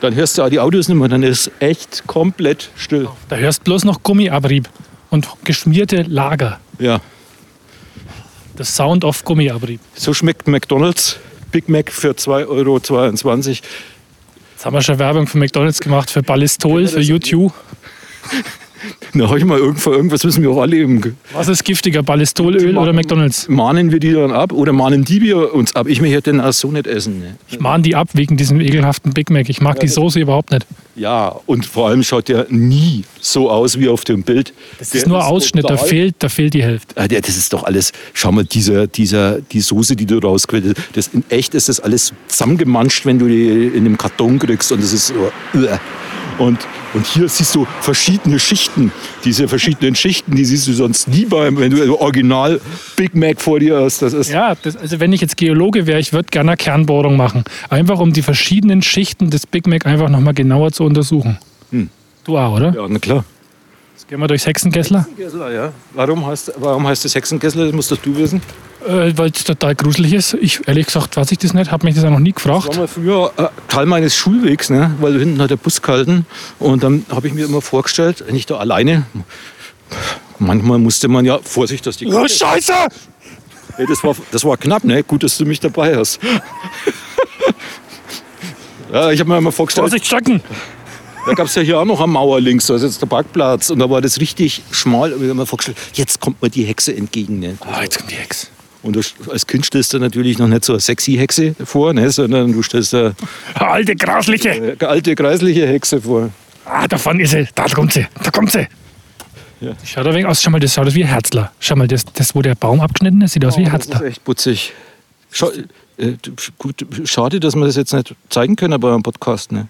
dann hörst du auch die Autos nicht mehr, dann ist echt komplett still. Da hörst bloß noch Gummiabrieb und geschmierte Lager. Ja. Das Sound of Gummiabrieb. So schmeckt McDonalds Big Mac für 2,22 Euro. Jetzt haben wir schon Werbung für McDonalds gemacht, für Ballistol, für YouTube. <laughs> Na, hab ich mal irgendwo, irgendwas müssen wir auch alle eben Was ist giftiger, Ballistolöl oder McDonalds? mahnen wir die dann ab oder mahnen die wir uns ab? Ich möchte den auch so nicht essen. Ne? Ich mahne die ab wegen diesem ekelhaften Big Mac. Ich mag die Soße überhaupt nicht. Ja, und vor allem schaut der nie so aus wie auf dem Bild. Das ist nur Ausschnitt, da fehlt, da fehlt die Hälfte. Ah, der- Das ist doch alles, schau mal, dieser, dieser, die Soße, die du rausquälst, das, in echt ist das alles zusammengemanscht, wenn du die in einem Karton kriegst und das ist so, und, und hier siehst du verschiedene Schichten, diese verschiedenen Schichten, die siehst du sonst nie beim, wenn du original Big Mac vor dir hast, das ist, Ja, das, also wenn ich jetzt Geologe wäre, ich würde gerne eine Kernbohrung machen. Einfach um die verschiedenen Schichten des Big Mac einfach nochmal genauer zu untersuchen. Du auch, oder? ja, na klar. Jetzt gehen wir durchs Hexenkessler, Hexenkessler, ja. Warum heißt, warum heißt das Hexenkessler, das musst doch du wissen. Äh, weil es total gruselig ist. Ich, ehrlich gesagt, weiß ich das nicht, habe mich das auch noch nie Das gefragt. war mal früher äh, Teil meines Schulwegs, ne? weil hinten hat der Bus gehalten. Und dann habe ich mir immer vorgestellt, wenn ich da alleine, manchmal musste man ja, Vorsicht, dass die Oh, Scheiße! Ey, das, war, das war knapp, ne? Gut, dass du mich dabei hast. ja, ich habe mir mal vorgestellt, Vorsicht, Schatten! da gab es ja hier auch noch eine Mauer links, da ist jetzt der Parkplatz und da war das richtig schmal. Und ich habe mir vorgestellt, jetzt kommt mir die Hexe entgegen. Ne? Ah, jetzt kommt die Hex. Und du, als Kind stellst du natürlich noch nicht so eine sexy Hexe vor, ne? sondern du stellst eine, Alte Grasliche! eine alte, kreisliche Hexe vor. Ah, davon ist sie. Da kommt sie. Da kommt sie. Ja. Schaut ein wenig aus. Schau mal, das schaut aus wie ein Herzler. Schau mal, das, das wo der Baum abgeschnitten ist, sieht aus wie ein Oh, das ist Herzler. echt putzig. Schau, äh, gut, schade, dass wir das jetzt nicht zeigen können bei einem Podcast. Ne?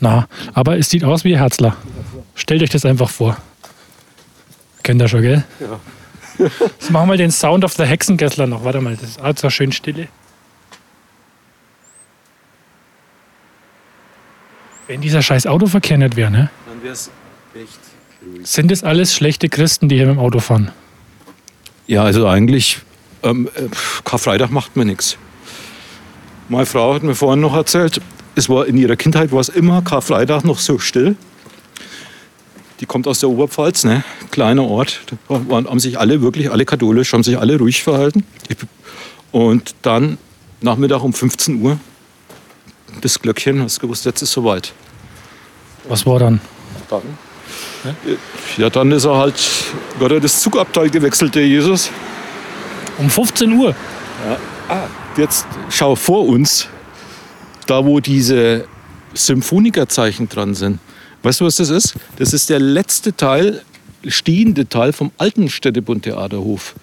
Na, aber es sieht aus wie ein Herzler. Stellt euch das einfach vor. Kennt ihr schon, gell? Ja. Jetzt machen wir den Sound of the Hexengessler noch. Warte mal, das ist auch so schön stille. Wenn dieser scheiß Autoverkehr nicht wäre, ne? Dann wäre es echt ruhig. Sind das alles schlechte Christen, die hier mit dem Auto fahren? Ja, also eigentlich, ähm, äh, Karfreitag macht mir nichts. Meine Frau hat mir vorhin noch erzählt, es war in ihrer Kindheit war es immer Karfreitag noch so still. Die kommt aus der Oberpfalz, ne? kleiner Ort. Da waren, haben sich alle wirklich, alle katholisch, haben sich alle ruhig verhalten. Und dann Nachmittag um 15 Uhr das Glöckchen, hast du gewusst, jetzt ist soweit. Was war dann? Dann? Ja, dann ist er halt, wird er das Zugabteil gewechselt, der Jesus. Um 15 Uhr. Jetzt schau vor uns, da wo diese Symphonikerzeichen dran sind. Weißt du, was das ist? Das ist der letzte Teil, stehende Teil vom alten Städtebund Theaterhof.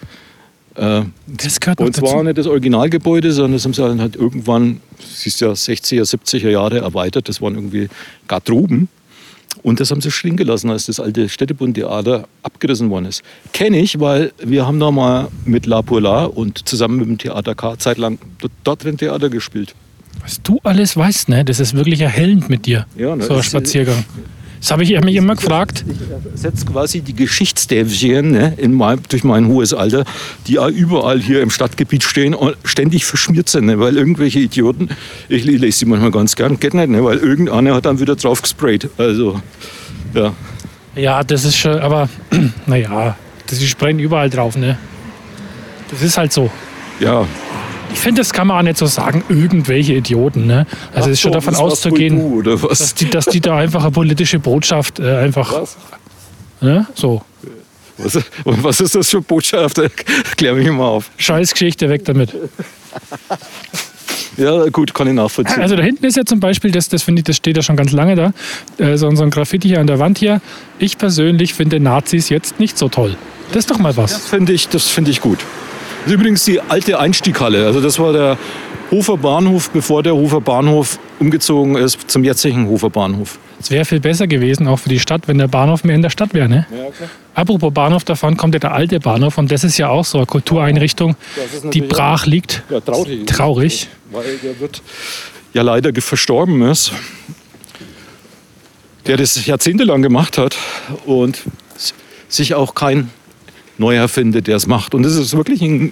Äh, Das gehört und zwar dazu. nicht das Originalgebäude, sondern das haben sie halt irgendwann, siehst ja, 60er, 70er Jahre erweitert. Das waren irgendwie Garderoben. Und das haben sie stehen gelassen, als das alte Städtebund-Theater abgerissen worden ist. Kenne ich, weil wir haben da mal mit La Polar und zusammen mit dem Theater K zeitlang dort- dort drin Theater gespielt. Was du alles weißt, ne? Das ist wirklich erhellend mit dir. Ja, ne, so ein Spaziergang. Das habe ich mich immer gefragt. Setzt quasi die Geschichtstäfchen ne, in mein, durch mein hohes Alter, die auch überall hier im Stadtgebiet stehen und ständig verschmiert sind, ne, weil irgendwelche Idioten, ich lese sie manchmal ganz gern, geht nicht, ne, weil irgendeiner hat dann wieder drauf gesprayt. Also, ja. Ja, das ist schon, aber <clears throat> naja, die sprechen überall drauf, ne? Das ist halt so. Ja, Ich finde, das kann man auch nicht so sagen, irgendwelche Idioten, ne? Also es ist schon so, davon das auszugehen, du, dass die, dass die da einfach eine politische Botschaft äh, einfach, Was? ne? So, Was, was ist das für Botschaft? Klär mich mal auf. Scheißgeschichte, weg damit. Ja, gut, kann ich nachvollziehen. Also da hinten ist ja zum Beispiel, das, das finde ich, das steht ja schon ganz lange da, äh, so, so ein Graffiti hier an der Wand hier. Ich persönlich finde Nazis jetzt nicht so toll. Das ist doch mal Das was. finde ich, das finde ich gut. Das ist übrigens die alte Einstieghalle. Also das war der Hofer Bahnhof, bevor der Hofer Bahnhof umgezogen ist zum jetzigen Hofer Bahnhof. Es wäre viel besser gewesen, auch für die Stadt, wenn der Bahnhof mehr in der Stadt wäre, ne? Ja, klar. Apropos Bahnhof, davon kommt ja der alte Bahnhof und das ist ja auch so eine Kultureinrichtung, die brach liegt. Ja, traurig. Traurig. Weil der wird ja leider verstorben ist. Der das jahrzehntelang gemacht hat und sich auch kein neuer findet, der es macht. Und das ist wirklich ein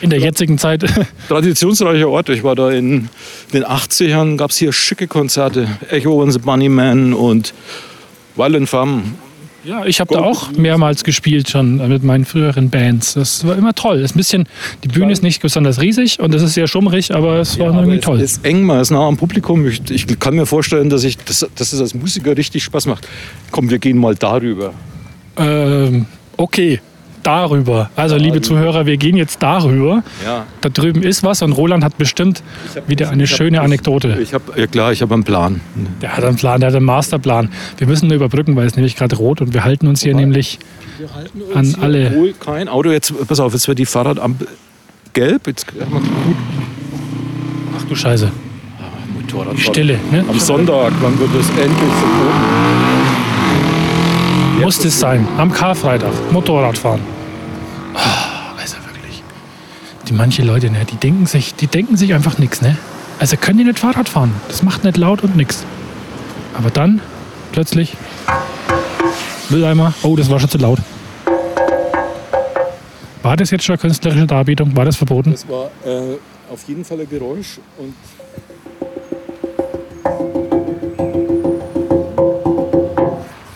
In der jetzigen Zeit. <laughs> traditionsreicher Ort. Ich war da in den 80ern, gab es hier schicke Konzerte. Echo and the Bunnymen und Violent Femme. Ja, ich habe da auch mehrmals gespielt schon mit meinen früheren Bands. Das war immer toll. Ist ein bisschen, die Bühne ist nicht besonders riesig und es ist sehr schummrig, aber es war irgendwie toll. Es ist eng, man ist nah am Publikum. Ich, ich kann mir vorstellen, dass, ich, dass, dass es als Musiker richtig Spaß macht. Komm, wir gehen mal darüber. Ähm, okay, darüber. Also, liebe Zuhörer, wir gehen jetzt darüber. Ja. Da drüben ist was und Roland hat bestimmt wieder eine schöne Anekdote. Ich habe, ja klar, ich habe einen Plan. Der hat einen Plan, der hat einen Masterplan. Wir müssen nur überbrücken, weil es nämlich gerade rot und wir halten uns hier nämlich an alle. Obwohl kein Auto, jetzt, pass auf, jetzt wird die Fahrradampel gelb. Jetzt Ach du Scheiße, Motorrad. Stille. Ne? Am Sonntag, wann wird das endlich verboten? Muss es sein. Am Karfreitag. Motorradfahren. Die manche Leute, ne, die denken sich, die denken sich einfach nichts, ne? Also können die nicht Fahrrad fahren. Das macht nicht laut und nix. Aber dann plötzlich Mülleimer. Oh, das war schon zu laut. War das jetzt schon eine künstlerische Darbietung? War das verboten? Das war äh, auf jeden Fall ein Geräusch. Und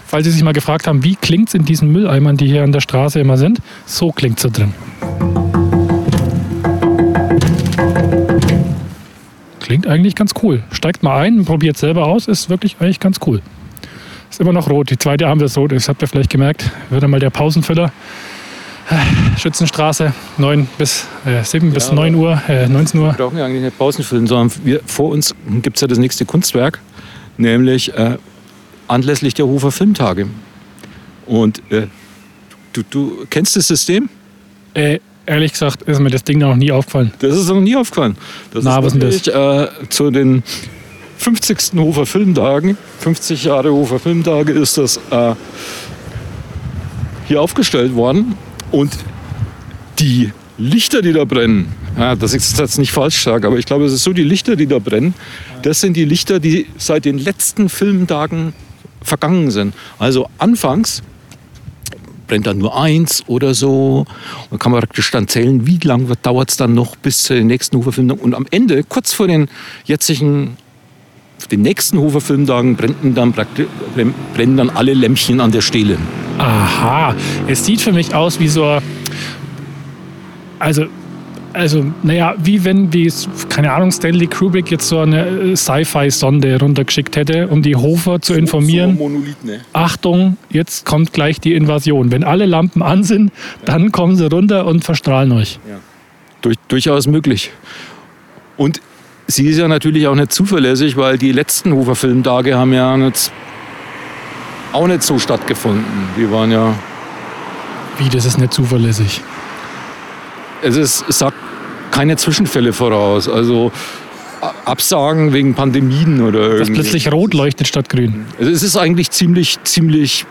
Falls Sie sich mal gefragt haben, wie klingt es in diesen Mülleimern, die hier an der Straße immer sind, so klingt es da drin. Eigentlich ganz cool. Steigt mal ein, probiert selber aus, ist wirklich eigentlich ganz cool. Ist immer noch rot. Die zweite Ampel ist rot, das habt ihr vielleicht gemerkt. Wird einmal der Pausenfüller. Schützenstraße, 9 bis äh, 7 bis Ja, 9 Uhr, äh, 19 Uhr. Wir brauchen ja eigentlich nicht Pausen füllen, sondern wir, vor uns gibt es ja das nächste Kunstwerk, nämlich äh, anlässlich der Hofer Filmtage. Und äh, du, du kennst das System? Äh, ehrlich gesagt ist mir das Ding noch nie aufgefallen. Das ist noch nie aufgefallen. Das Na, was ist ist denn wirklich, äh, zu den 50. Hofer Filmtagen, 50 Jahre Hofer Filmtage ist das äh, hier aufgestellt worden. Und die Lichter, die da brennen, ja, das ist jetzt nicht falsch sage, aber ich glaube, es ist so, die Lichter, die da brennen, das sind die Lichter, die seit den letzten Filmtagen vergangen sind. Also anfangs brennt dann nur eins oder so. Und kann man praktisch dann zählen, wie lange dauert es dann noch bis zu den nächsten Hofer-Filmtagen. Und am Ende, kurz vor den jetzigen, den nächsten Hofer-Filmtagen, brennen dann, brennen dann alle Lämpchen an der Stele. Aha, es sieht für mich aus wie so. Also, also, naja, wie wenn, wie, es- keine Ahnung, Stanley Kubrick jetzt so eine äh, Sci-Fi-Sonde runtergeschickt hätte, um die Hofer zu informieren. So Monolith, ne? Achtung, jetzt kommt gleich die Invasion. Wenn alle Lampen an sind, dann kommen sie runter und verstrahlen euch. Durch, durchaus möglich. Und sie ist ja natürlich auch nicht zuverlässig, weil die letzten Hofer Filmtage haben ja nicht, auch nicht so stattgefunden. Die waren ja Wie, das ist nicht zuverlässig. Es, ist, es sagt keine Zwischenfälle voraus. Also Absagen wegen Pandemien oder Dass irgendwie. plötzlich rot leuchtet statt grün. Also es ist eigentlich ziemlich, ziemlich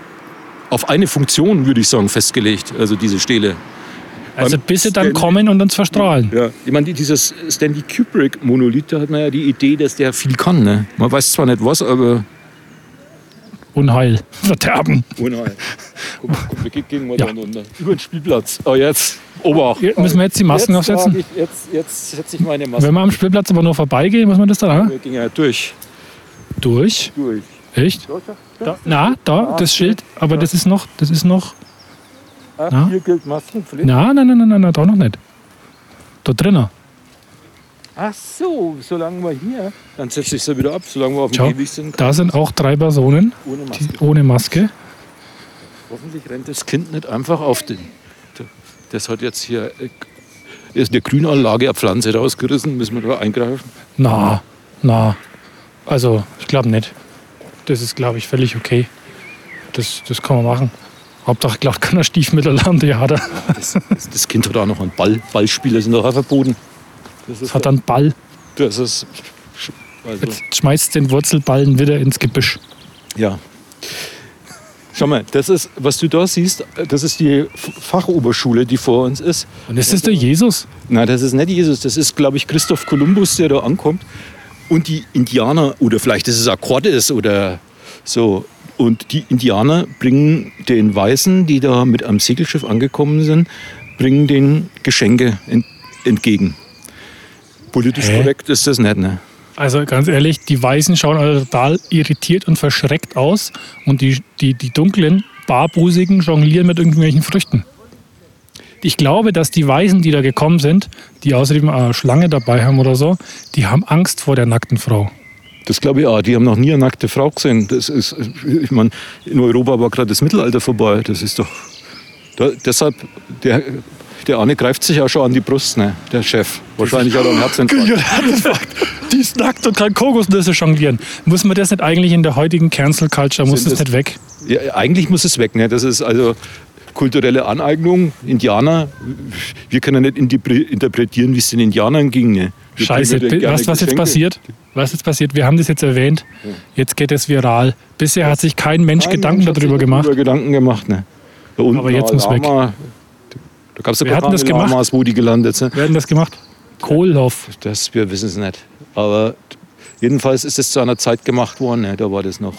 auf eine Funktion, würde ich sagen, festgelegt. Also diese Stele. Also bis sie dann kommen und uns verstrahlen. Ja, ich meine, die- dieses Stanley Kubrick-Monolith, da hat man ja die Idee, dass der viel kann. Ne? Man weiß zwar nicht was, aber. Unheil, Verderben. Unheil. Guck, guck, wir gehen mal Ja. da runter. Über den Spielplatz. Oh, jetzt. Obacht. Hier müssen wir jetzt die Masken jetzt aufsetzen? Ich, jetzt, jetzt setze ich meine Maske. Wenn wir am Spielplatz aber nur vorbeigehen, muss man das dann auch? Wir gehen ja durch. Durch. durch. Echt? Da, na, da, das Schild, aber das ist noch, das ist noch. Ah, Ja. Hier gilt Maskenpflicht. Na, nein, nein, nein, nein, nein, da noch nicht. Da drinnen. Ach so, solange wir hier. Dann setze ich sie wieder ab, solange wir auf dem Schau, Gehweg sind. Da sind auch drei Personen, Ohne Maske. die, ohne Maske. Hoffentlich rennt das Kind nicht einfach auf den. Das hat jetzt hier ist eine Grünanlage eine Pflanze rausgerissen, müssen wir da eingreifen. Na, na. Also, ich glaube nicht. Das ist, glaube ich, völlig okay. Das, das kann man machen. Hauptsache, glaubt keiner Stiefmütter am Theater. Das, das, das Kind hat auch noch einen Ball. Ballspieler sind doch auch verboten. Das hat dann Ball. das ist also, Jetzt schmeißt den Wurzelballen wieder ins Gebüsch. ja. Schau mal, das ist, was du da siehst, das ist die Fachoberschule, die vor uns ist. Und ist das der Jesus? Nein, das ist nicht Jesus, das ist, glaube ich, Christoph Kolumbus, der da ankommt. Und die Indianer, oder vielleicht ist es auch Cordes oder so. Und die Indianer bringen den Weißen, die da mit einem Segelschiff angekommen sind, bringen den Geschenke ent entgegen. Politisch Hä? korrekt ist das nicht, ne? Also ganz ehrlich, die Weißen schauen alle total irritiert und verschreckt aus und die, die, die dunklen, barbusigen jonglieren mit irgendwelchen Früchten. Ich glaube, dass die Weißen, die da gekommen sind, die außerdem eine Schlange dabei haben oder so, die haben Angst vor der nackten Frau. Das glaube ich auch. Die haben noch nie eine nackte Frau gesehen. Das ist, ich meine, in Europa war gerade das Mittelalter vorbei. Das ist doch. Da, deshalb, der, der Arne greift sich ja schon an die Brust, ne? der Chef. Wahrscheinlich hat er einen <laughs> Herzinfarkt. die ist nackt und kann Kokosnüsse jonglieren. Muss man das nicht eigentlich in der heutigen Cancel Culture, muss das das- nicht weg? Ja, eigentlich muss es weg. Ne? Das ist also kulturelle Aneignung. Indianer, wir können nicht interpre- interpretieren, wie es den Indianern ging. Ne? Wir Scheiße, du, was jetzt passiert? Was jetzt passiert? Wir haben das jetzt erwähnt. Jetzt geht es viral. Bisher hat sich kein Mensch Kein Gedanken Mensch darüber gemacht. Gedanken gemacht. Ne? Aber jetzt muss weg. Da gab es Wer hat denn das gemacht? Lamas, wo die gelandet sind. Wer hat das gemacht? Kohlhoff. Das, wir wissen es nicht. Aber jedenfalls ist es zu einer Zeit gemacht worden. Ne? Da war das noch.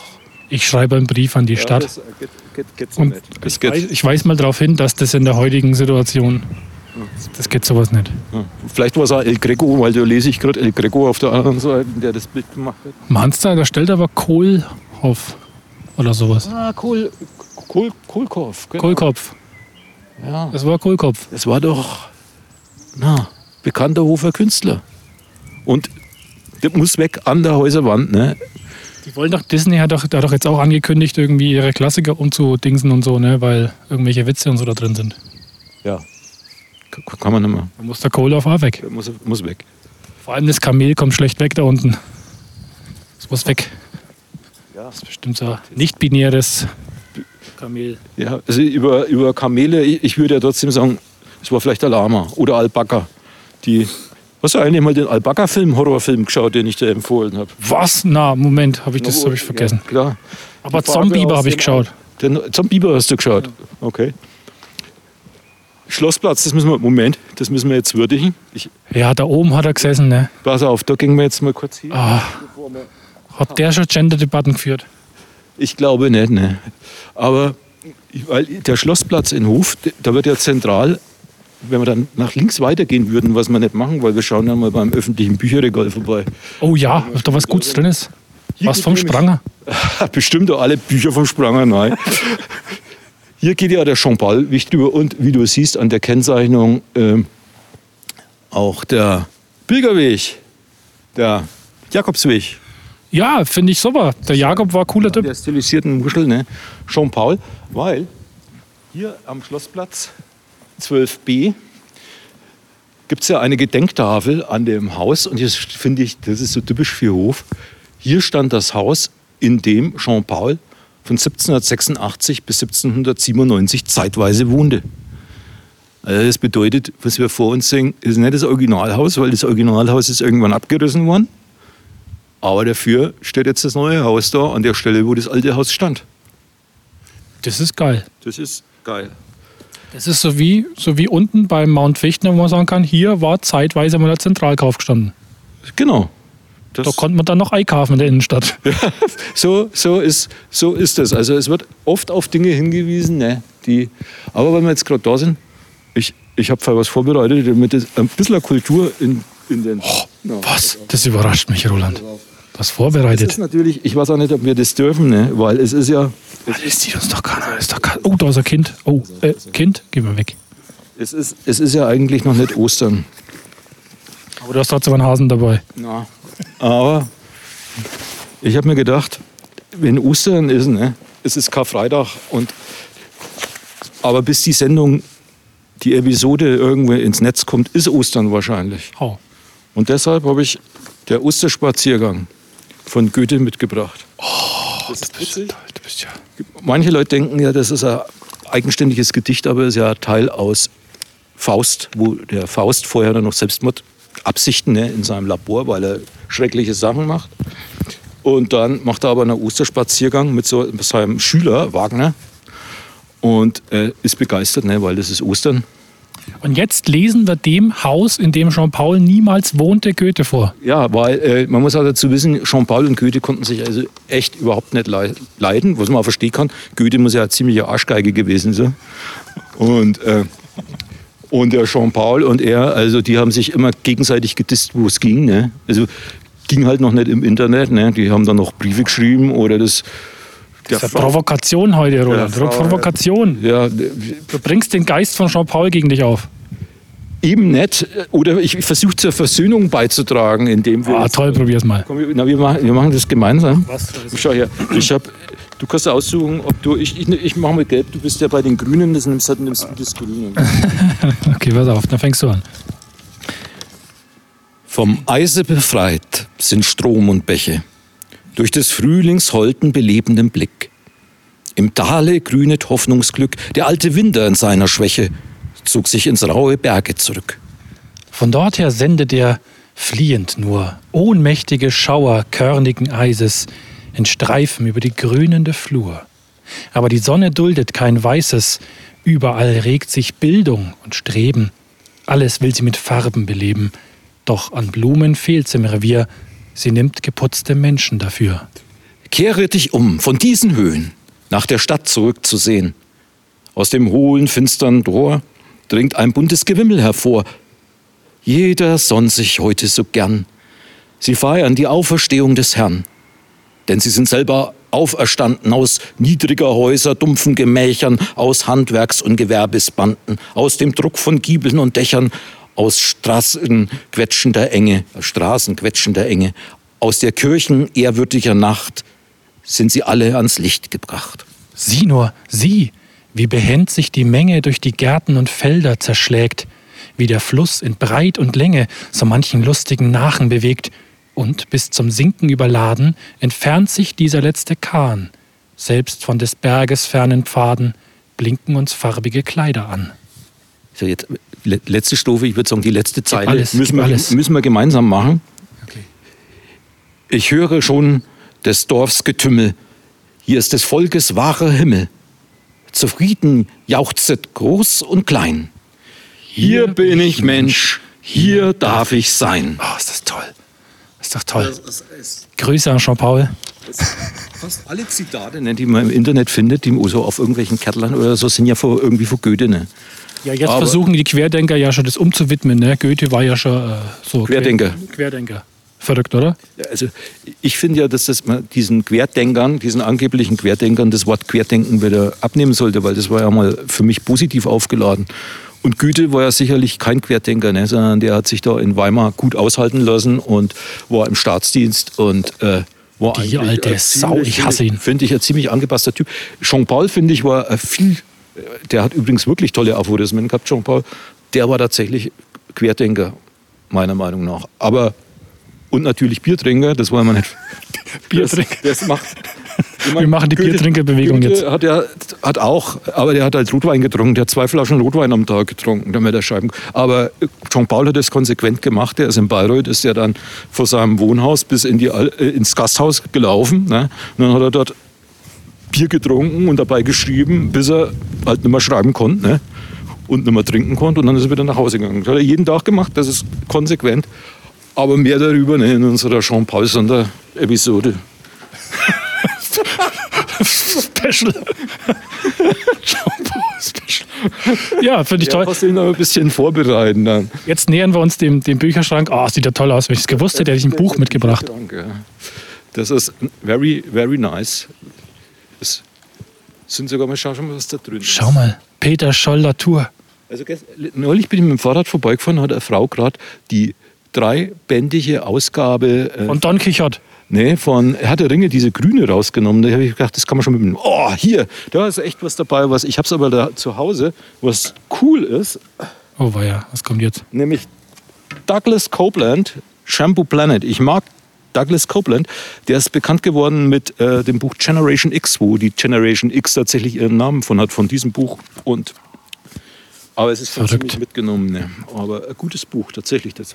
Ich schreibe einen Brief an die Stadt. das geht, geht, geht so Und nicht. Ich, geht, weiß, ich weiß mal darauf hin, dass das in der heutigen Situation, das geht sowas nicht. ja. Vielleicht war es auch El Greco, weil da lese ich gerade El Greco auf der anderen Seite, der das Bild gemacht hat. Meinst du, da stellt aber Kohlhoff oder sowas. Ah, Kohl, Kohl, Kohlkopf. Genau. Kohlkopf. Ja. Das war Kohlkopf. Das war doch na, bekannter Hofer Künstler. Und Das muss weg an der Häuserwand. Ne? Die wollen doch, Disney hat doch, hat doch jetzt auch angekündigt, irgendwie ihre Klassiker umzudingsen und so, ne? weil irgendwelche Witze und so da drin sind. Ja. Kann man nicht mehr. Da muss der Kohle auf A weg. Muss, muss weg. Vor allem das Kamel kommt schlecht weg da unten. Das muss weg. Ja. Das ist bestimmt so ein nicht-binäres Kamel. Ja, also über, über Kamele, ich, würde ja trotzdem sagen, es war vielleicht der Lama oder Alpaka. Die, hast du eigentlich mal den Alpaka-Film, Horrorfilm geschaut, den ich dir empfohlen habe? Was? Na, Moment, habe ich das hab ich vergessen. Ja, klar. Aber Zombieber habe ich geschaut. Den Zombieber hast du geschaut? Okay. Schlossplatz, das müssen wir, Moment, das müssen wir jetzt würdigen. Ich, Ja, da oben hat er gesessen, ne? pass auf, da gehen wir jetzt mal kurz hin. Ah, hat der schon Gender-Debatten geführt? Ich glaube nicht, ne. Aber weil der Schlossplatz in Hof, da wird ja zentral, wenn wir dann nach links weitergehen würden, was wir nicht machen, weil wir schauen dann mal beim öffentlichen Bücherregal vorbei. Oh ja, ob da was Gutes drin ist. Was vom Spranger? <laughs> Bestimmt auch alle Bücher vom Spranger, nein. Hier geht ja der Jean-Paul-Weg drüber und wie du siehst an der Kennzeichnung ähm, auch der Pilgerweg, der Jakobsweg. Ja, finde ich super. Der Jakob war ein cooler Typ. der stilisierten Muschel, ne? Jean-Paul, weil hier am Schlossplatz 12b gibt es ja eine Gedenktafel an dem Haus und das finde ich, das ist so typisch für Hof. Hier stand das Haus, in dem Jean-Paul von 1786 bis 1797 zeitweise wohnte. Also das bedeutet, was wir vor uns sehen, ist nicht das Originalhaus, weil das Originalhaus ist irgendwann abgerissen worden. Aber dafür steht jetzt das neue Haus da an der Stelle, wo das alte Haus stand. Das ist geil. Das ist geil. Das ist so wie, so wie unten beim Mount Fichtner, wo man sagen kann, hier war zeitweise mal der Zentralkauf gestanden. Genau. Das, Da konnte man dann noch einkaufen in der Innenstadt. <laughs> so, so, ist, so ist das. Also es wird oft auf Dinge hingewiesen, ne, die. Aber weil wir jetzt gerade da sind, ich, ich habe was vorbereitet, damit es ein bisschen Kultur in, in den. Ja. Was? Das überrascht mich, Roland. Was Das ist vorbereitet. natürlich, ich weiß auch nicht, ob wir das dürfen, ne, weil es ist ja, Das sieht uns doch keiner. Ist doch keiner. Oh, da ist ein Kind. Oh, äh, Kind, geh mal weg. es ist, es ist ja eigentlich noch nicht Ostern. Aber du hast trotzdem einen Hasen dabei. Na. Aber ich habe mir gedacht, wenn Ostern ist, ne, es ist Karfreitag und aber bis die Sendung, die Episode irgendwo ins Netz kommt, ist Ostern wahrscheinlich. Oh. Und deshalb habe ich der Osterspaziergang von Goethe mitgebracht. das ist witzig. Du bist ja. Manche Leute denken ja, das ist ein eigenständiges Gedicht, aber es ist ja Teil aus Faust, wo der Faust vorher dann noch Selbstmordabsichten ne, in seinem Labor, weil er schreckliche Sachen macht. Und dann macht er aber einen Osterspaziergang mit, so, mit seinem Schüler Wagner und äh, ist begeistert, ne, weil das ist Ostern. Und jetzt lesen wir dem Haus, in dem Jean-Paul niemals wohnte, Goethe vor. Ja, weil äh, man muss auch dazu wissen, Jean-Paul und Goethe konnten sich also echt überhaupt nicht lei- leiden, was man auch verstehen kann. Goethe muss ja ziemliche Arschgeige gewesen sein. Und, äh, und der Jean-Paul und er, also die haben sich immer gegenseitig gedisst, wo es ging. Ne? Also ging halt noch nicht im Internet. Ne? Die haben dann noch Briefe geschrieben oder das. Das ist eine Provokation heute, Roland. Frau, Provokation. ja, Du bringst den Geist von Jean-Paul gegen dich auf. eben nicht. Oder ich versuche zur Versöhnung beizutragen, indem wir. Ah, toll, probier's mal. Komm, wir- na, wir, machen, wir machen das gemeinsam. Was? Schau her, ich hab, du kannst aussuchen, ob du, ich, ich, ich mache mit Gelb, du bist ja bei den Grünen, das nimmst, halt, nimmst du das Grüne. <laughs> Okay, pass auf, dann fängst du an. Vom Eise befreit sind Strom und Bäche, durch des Frühlings holden belebenden Blick. Im Tale grünet Hoffnungsglück, der alte Winter in seiner Schwäche zog sich ins raue Berge zurück. Von dort her sendet er, fliehend nur, ohnmächtige Schauer körnigen Eises in Streifen über die grünende Flur. Aber die Sonne duldet kein Weißes, überall regt sich Bildung und Streben. Alles will sie mit Farben beleben, doch an Blumen fehlt's im Revier, sie nimmt geputzte Menschen dafür. Kehre dich um von diesen Höhen, nach der Stadt zurückzusehen. Aus dem hohlen, finstern Tor dringt ein buntes Gewimmel hervor. Jeder sonnt sich heute so gern. Sie feiern die Auferstehung des Herrn. Denn sie sind selber auferstanden aus niedriger Häuser, dumpfen Gemächern, aus Handwerks- und Gewerbesbanden, aus dem Druck von Giebeln und Dächern, aus Straßen quetschender Enge, Straßen quetschender Enge, aus der Kirchen ehrwürdiger Nacht sind sie alle ans Licht gebracht. Sieh nur, sieh, wie behend sich die Menge durch die Gärten und Felder zerschlägt, wie der Fluss in Breit und Länge so manchen lustigen Nachen bewegt, und bis zum Sinken überladen entfernt sich dieser letzte Kahn, selbst von des Berges fernen Pfaden blinken uns farbige Kleider an. So jetzt, letzte Strophe, ich würde sagen, die letzte Zeile alles, müssen, wir, alles. müssen wir gemeinsam machen. Ich höre schon des Dorfs Getümmel, hier ist des Volkes wahrer Himmel. Zufrieden jauchzet groß und klein. Hier bin ich Mensch, hier darf ich sein. Oh, ist das toll. Ist doch toll. Grüße an Jean-Paul. Fast alle Zitate, ne, die man im Internet findet, die so auf irgendwelchen Kettlern oder so, sind ja von, irgendwie von Goethe. Ne? Ja, jetzt Aber- versuchen die Querdenker ja schon das umzuwidmen. Ne? Goethe war ja schon äh, so. Querdenker. Querdenker. Verrückt, oder? Also ich finde ja, dass das mal diesen Querdenkern, diesen angeblichen Querdenkern, das Wort Querdenken wieder abnehmen sollte, weil das war ja mal für mich positiv aufgeladen. Und Goethe war ja sicherlich kein Querdenker, ne, sondern der hat sich da in Weimar gut aushalten lassen und war im Staatsdienst und äh, war Die alte ein Sau, ziemlich- ich hasse ihn. Finde ich ein ziemlich angepasster Typ. Jean-Paul, finde ich, war ein viel, der hat übrigens wirklich tolle Aphorismen gehabt, Jean-Paul. Der war tatsächlich Querdenker, meiner Meinung nach. Aber und natürlich Biertrinker, das wollen wir nicht. <laughs> Biertrinker. Das, das macht. <laughs> Wir machen die Biertrinkerbewegung Goethe jetzt. Hat er hat auch, aber der hat halt Rotwein getrunken. Der hat zwei Flaschen Rotwein am Tag getrunken, damit er schreiben. Aber Jean-Paul hat das konsequent gemacht. Der ist in Bayreuth, ist ja dann von seinem Wohnhaus bis in die, äh, ins Gasthaus gelaufen. Ne? Und dann hat er dort Bier getrunken und dabei geschrieben, bis er halt nicht mehr schreiben konnte. Ne? Und nicht mehr trinken konnte. Und dann ist er wieder nach Hause gegangen. Das hat er jeden Tag gemacht, das ist konsequent. Aber mehr darüber ne, in unserer Jean-Paul-Sonderepisode. <laughs> Special. Jean-Paul Special. Ja, finde ich Ja, toll. musst du ihn noch ein bisschen vorbereiten dann. Jetzt nähern wir uns dem, dem Bücherschrank. Oh, sieht ja toll aus. Wenn ich es gewusst hätte, hätte ich ein Buch mitgebracht. Danke. Das ist very, very nice. Sind sogar mal, schau mal, was da drin ist. Schau mal, Peter Scholl Latour. Also neulich bin ich mit dem Fahrrad vorbeigefahren, hat eine Frau gerade die dreibändige Ausgabe äh, Und Don Quixote. nee, von Herr der Ringe, diese grüne rausgenommen. Da habe ich gedacht, das kann man schon mitnehmen. Oh, hier, da ist echt was dabei. Was, ich habe es aber da zu Hause, was cool ist, Oh, war ja, was kommt jetzt? nämlich Douglas Copeland, Shampoo Planet. Ich mag Douglas Copeland. Der ist bekannt geworden mit äh, dem Buch Generation X, wo die Generation X tatsächlich ihren Namen von hat, von diesem Buch. Und aber es ist schon Verrückt. ziemlich mitgenommen. Ne? Aber ein gutes Buch, tatsächlich. Das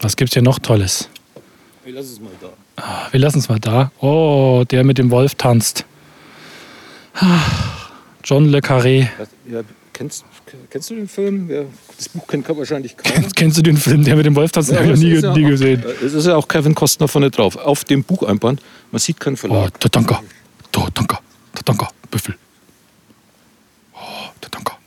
Was gibt's hier noch Tolles? Ich lass es mal da. Ah, Wir lassen es mal da. Oh, der mit dem Wolf tanzt. Ah, John Le Carré. Ja, kennst, kennst du den Film? Ja, das Buch kennt wahrscheinlich keiner. <laughs> Kennst du den Film, der mit dem Wolf? Den Ja, noch es nie, ja nie auch- gesehen. Es ist ja auch Kevin Costner vorne drauf. Auf dem Bucheinband, man sieht keinen Oh, Verlag. Tatanka. Tatanka. Tatanka. Büffel. Oh, Tatanka.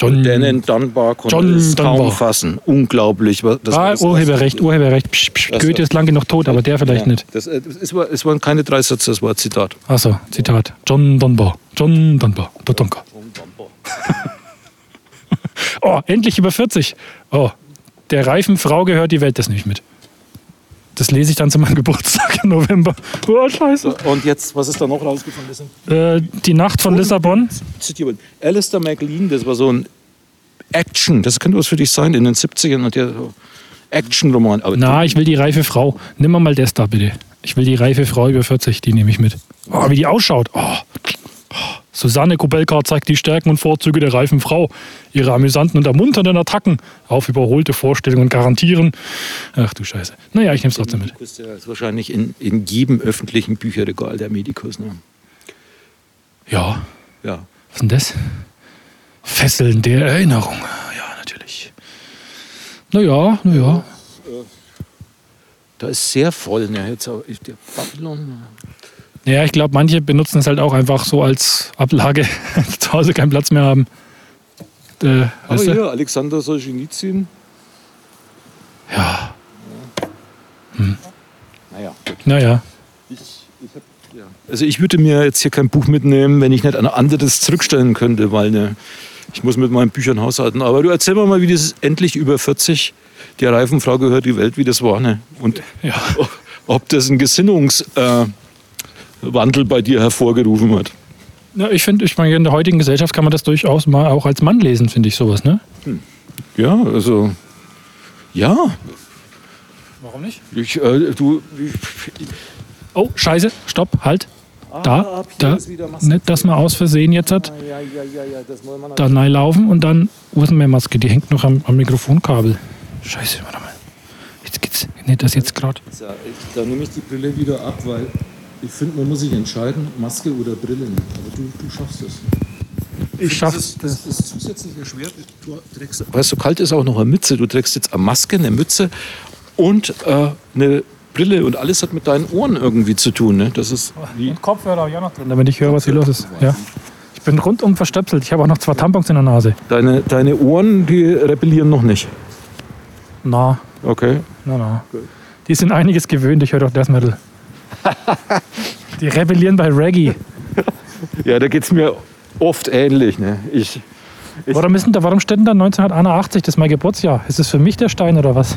John. Denen Dunbar konnte John es kaum Dunbar. fassen. Unglaublich. was- Das ah, das Urheberrecht, Urheberrecht. Psch, psch, Das Goethe ist lang genug tot, aber der vielleicht Ja, nicht. Das, äh, es, war, es waren keine drei Sätze, das war ein Zitat. Achso, Zitat. John Dunbar. John Dunbar. Tatanka. <laughs> Oh, endlich über 40. Oh, der reifen Frau gehört die Welt das nicht mit. Das lese ich dann zu meinem <laughs> Geburtstag im November. Oh, scheiße. Und jetzt, was ist da noch sind Äh, die Nacht von Lissabon. zitiert. Alistair MacLean, das war so ein Action, das könnte was für dich sein, in den 70ern und der so Action-Roman. Na, ich will die reife Frau. Nimm mal das da bitte. Ich will die reife Frau über 40, die nehme ich mit. Oh, wie die ausschaut. Oh. Susanne Kubelka zeigt die Stärken und Vorzüge der reifen Frau. Ihre amüsanten und ermunternden Attacken auf überholte Vorstellungen garantieren. Ach du Scheiße. Naja, ich nehme es trotzdem mit. Medikus, der ist wahrscheinlich in, in jedem öffentlichen Bücherregal der Medikus. Ne? Ja, Ja. was ist denn das? Fesseln der Erinnerung. Ja, natürlich. Naja, naja. Da ist sehr voll. Ne? Jetzt auch, der Babylon. Ja, ich glaube, manche benutzen es halt auch einfach so als Ablage, <laughs> zu Hause keinen Platz mehr haben. Äh, Aber du? hier, Alexander Solzhenitsyn. Ja, Naja, gut. naja. Ich, ich hab, ja. Also ich würde mir jetzt hier kein Buch mitnehmen, wenn ich nicht ein anderes zurückstellen könnte, weil ne, Ich muss mit meinen Büchern haushalten. Aber du erzähl mir mal, wie das endlich über 40 der Reifenfrau gehört die Welt, wie das war. Ne? Und Ja. ob das einen Gesinnungswandel äh, Wandel bei dir hervorgerufen hat. Ja, ich finde, ich meine, in der heutigen Gesellschaft kann man das durchaus mal auch als Mann lesen, finde ich sowas, ne? Ja, also. Ja, Warum nicht? ich, äh, du. Oh, Scheiße, stopp, halt. Da, hier da, ist wieder Maske. nicht, dass man aus Versehen jetzt hat, Ja, ja, ja, ja, das wollen wir da reinlaufen und dann, wo ist denn meine Maske? Die hängt noch am, am Mikrofonkabel. Scheiße, warte mal. Jetzt geht's, nicht das jetzt gerade. Ja, ich, da nehme ich die Brille wieder ab, weil ich finde, man muss sich entscheiden, Maske oder Brille. Aber du, du schaffst es. Ich Das, das, das zusätzliche Schwert, du trägst, weil es so kalt ist, auch noch eine Mütze. Du trägst jetzt eine Maske, eine Mütze und äh, eine Brille und alles hat mit deinen Ohren irgendwie zu tun. Ne? Das ist wie, Und Kopfhörer habe ich auch noch drin, damit ich höre, was hier los ist. Ja. Ich bin rundum verstöpselt. Ich habe auch noch zwei Tampons in der Nase. deine, deine Ohren, die rebellieren noch nicht. Na, Okay. na, na. Die sind einiges gewöhnt, ich höre doch Death Metal. <laughs> Die rebellieren bei Reggae. Ja, da geht es mir oft ähnlich. Ne? Ich, Ich- Warum, ist denn da, warum steht denn da 1981? Das ist mein Geburtsjahr. Ist das für mich der Stein oder was?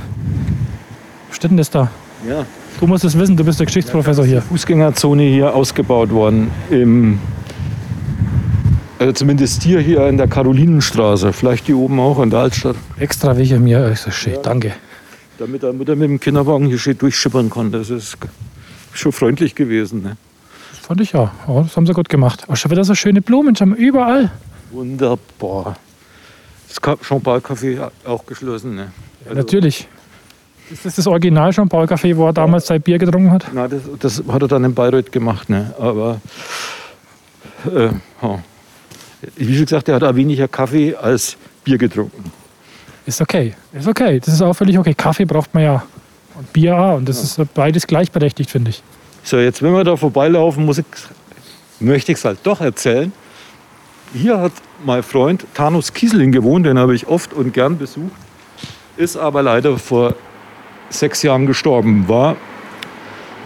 Steht denn das da? ja. Du musst es wissen, du bist der Geschichtsprofessor hier. Fußgängerzone hier ausgebaut worden. Im, also zumindest hier, hier in der Karolinenstraße. Vielleicht hier oben auch in der Altstadt. Extra wegen mir. Ich so, shit, danke. Damit er, mit dem Kinderwagen hier steht durchschippern konnte. Das ist schon freundlich gewesen. Ne? Fand ich ja. Oh, das haben sie gut gemacht. Aber schon wieder so schöne Blumen, schon überall. Wunderbar. Das Jean-Paul-Café auch geschlossen. Ne? Also- Natürlich. Ist das das Original Jean-Paul Café, wo er damals sein Bier getrunken hat? Na, das, das hat er dann in Bayreuth gemacht. Ne? Aber äh, ja. wie schon gesagt, er hat auch weniger Kaffee als Bier getrunken. Ist okay. Ist okay. Das ist auch völlig okay. Kaffee braucht man ja. Und Bier auch. Und das ist beides gleichberechtigt, finde ich. So, jetzt, wenn wir da vorbeilaufen, muss ich, möchte ich es halt doch erzählen. Hier hat mein Freund Thanos Kieseling gewohnt, den habe ich oft und gern besucht. Ist aber leider vor sechs Jahren gestorben. War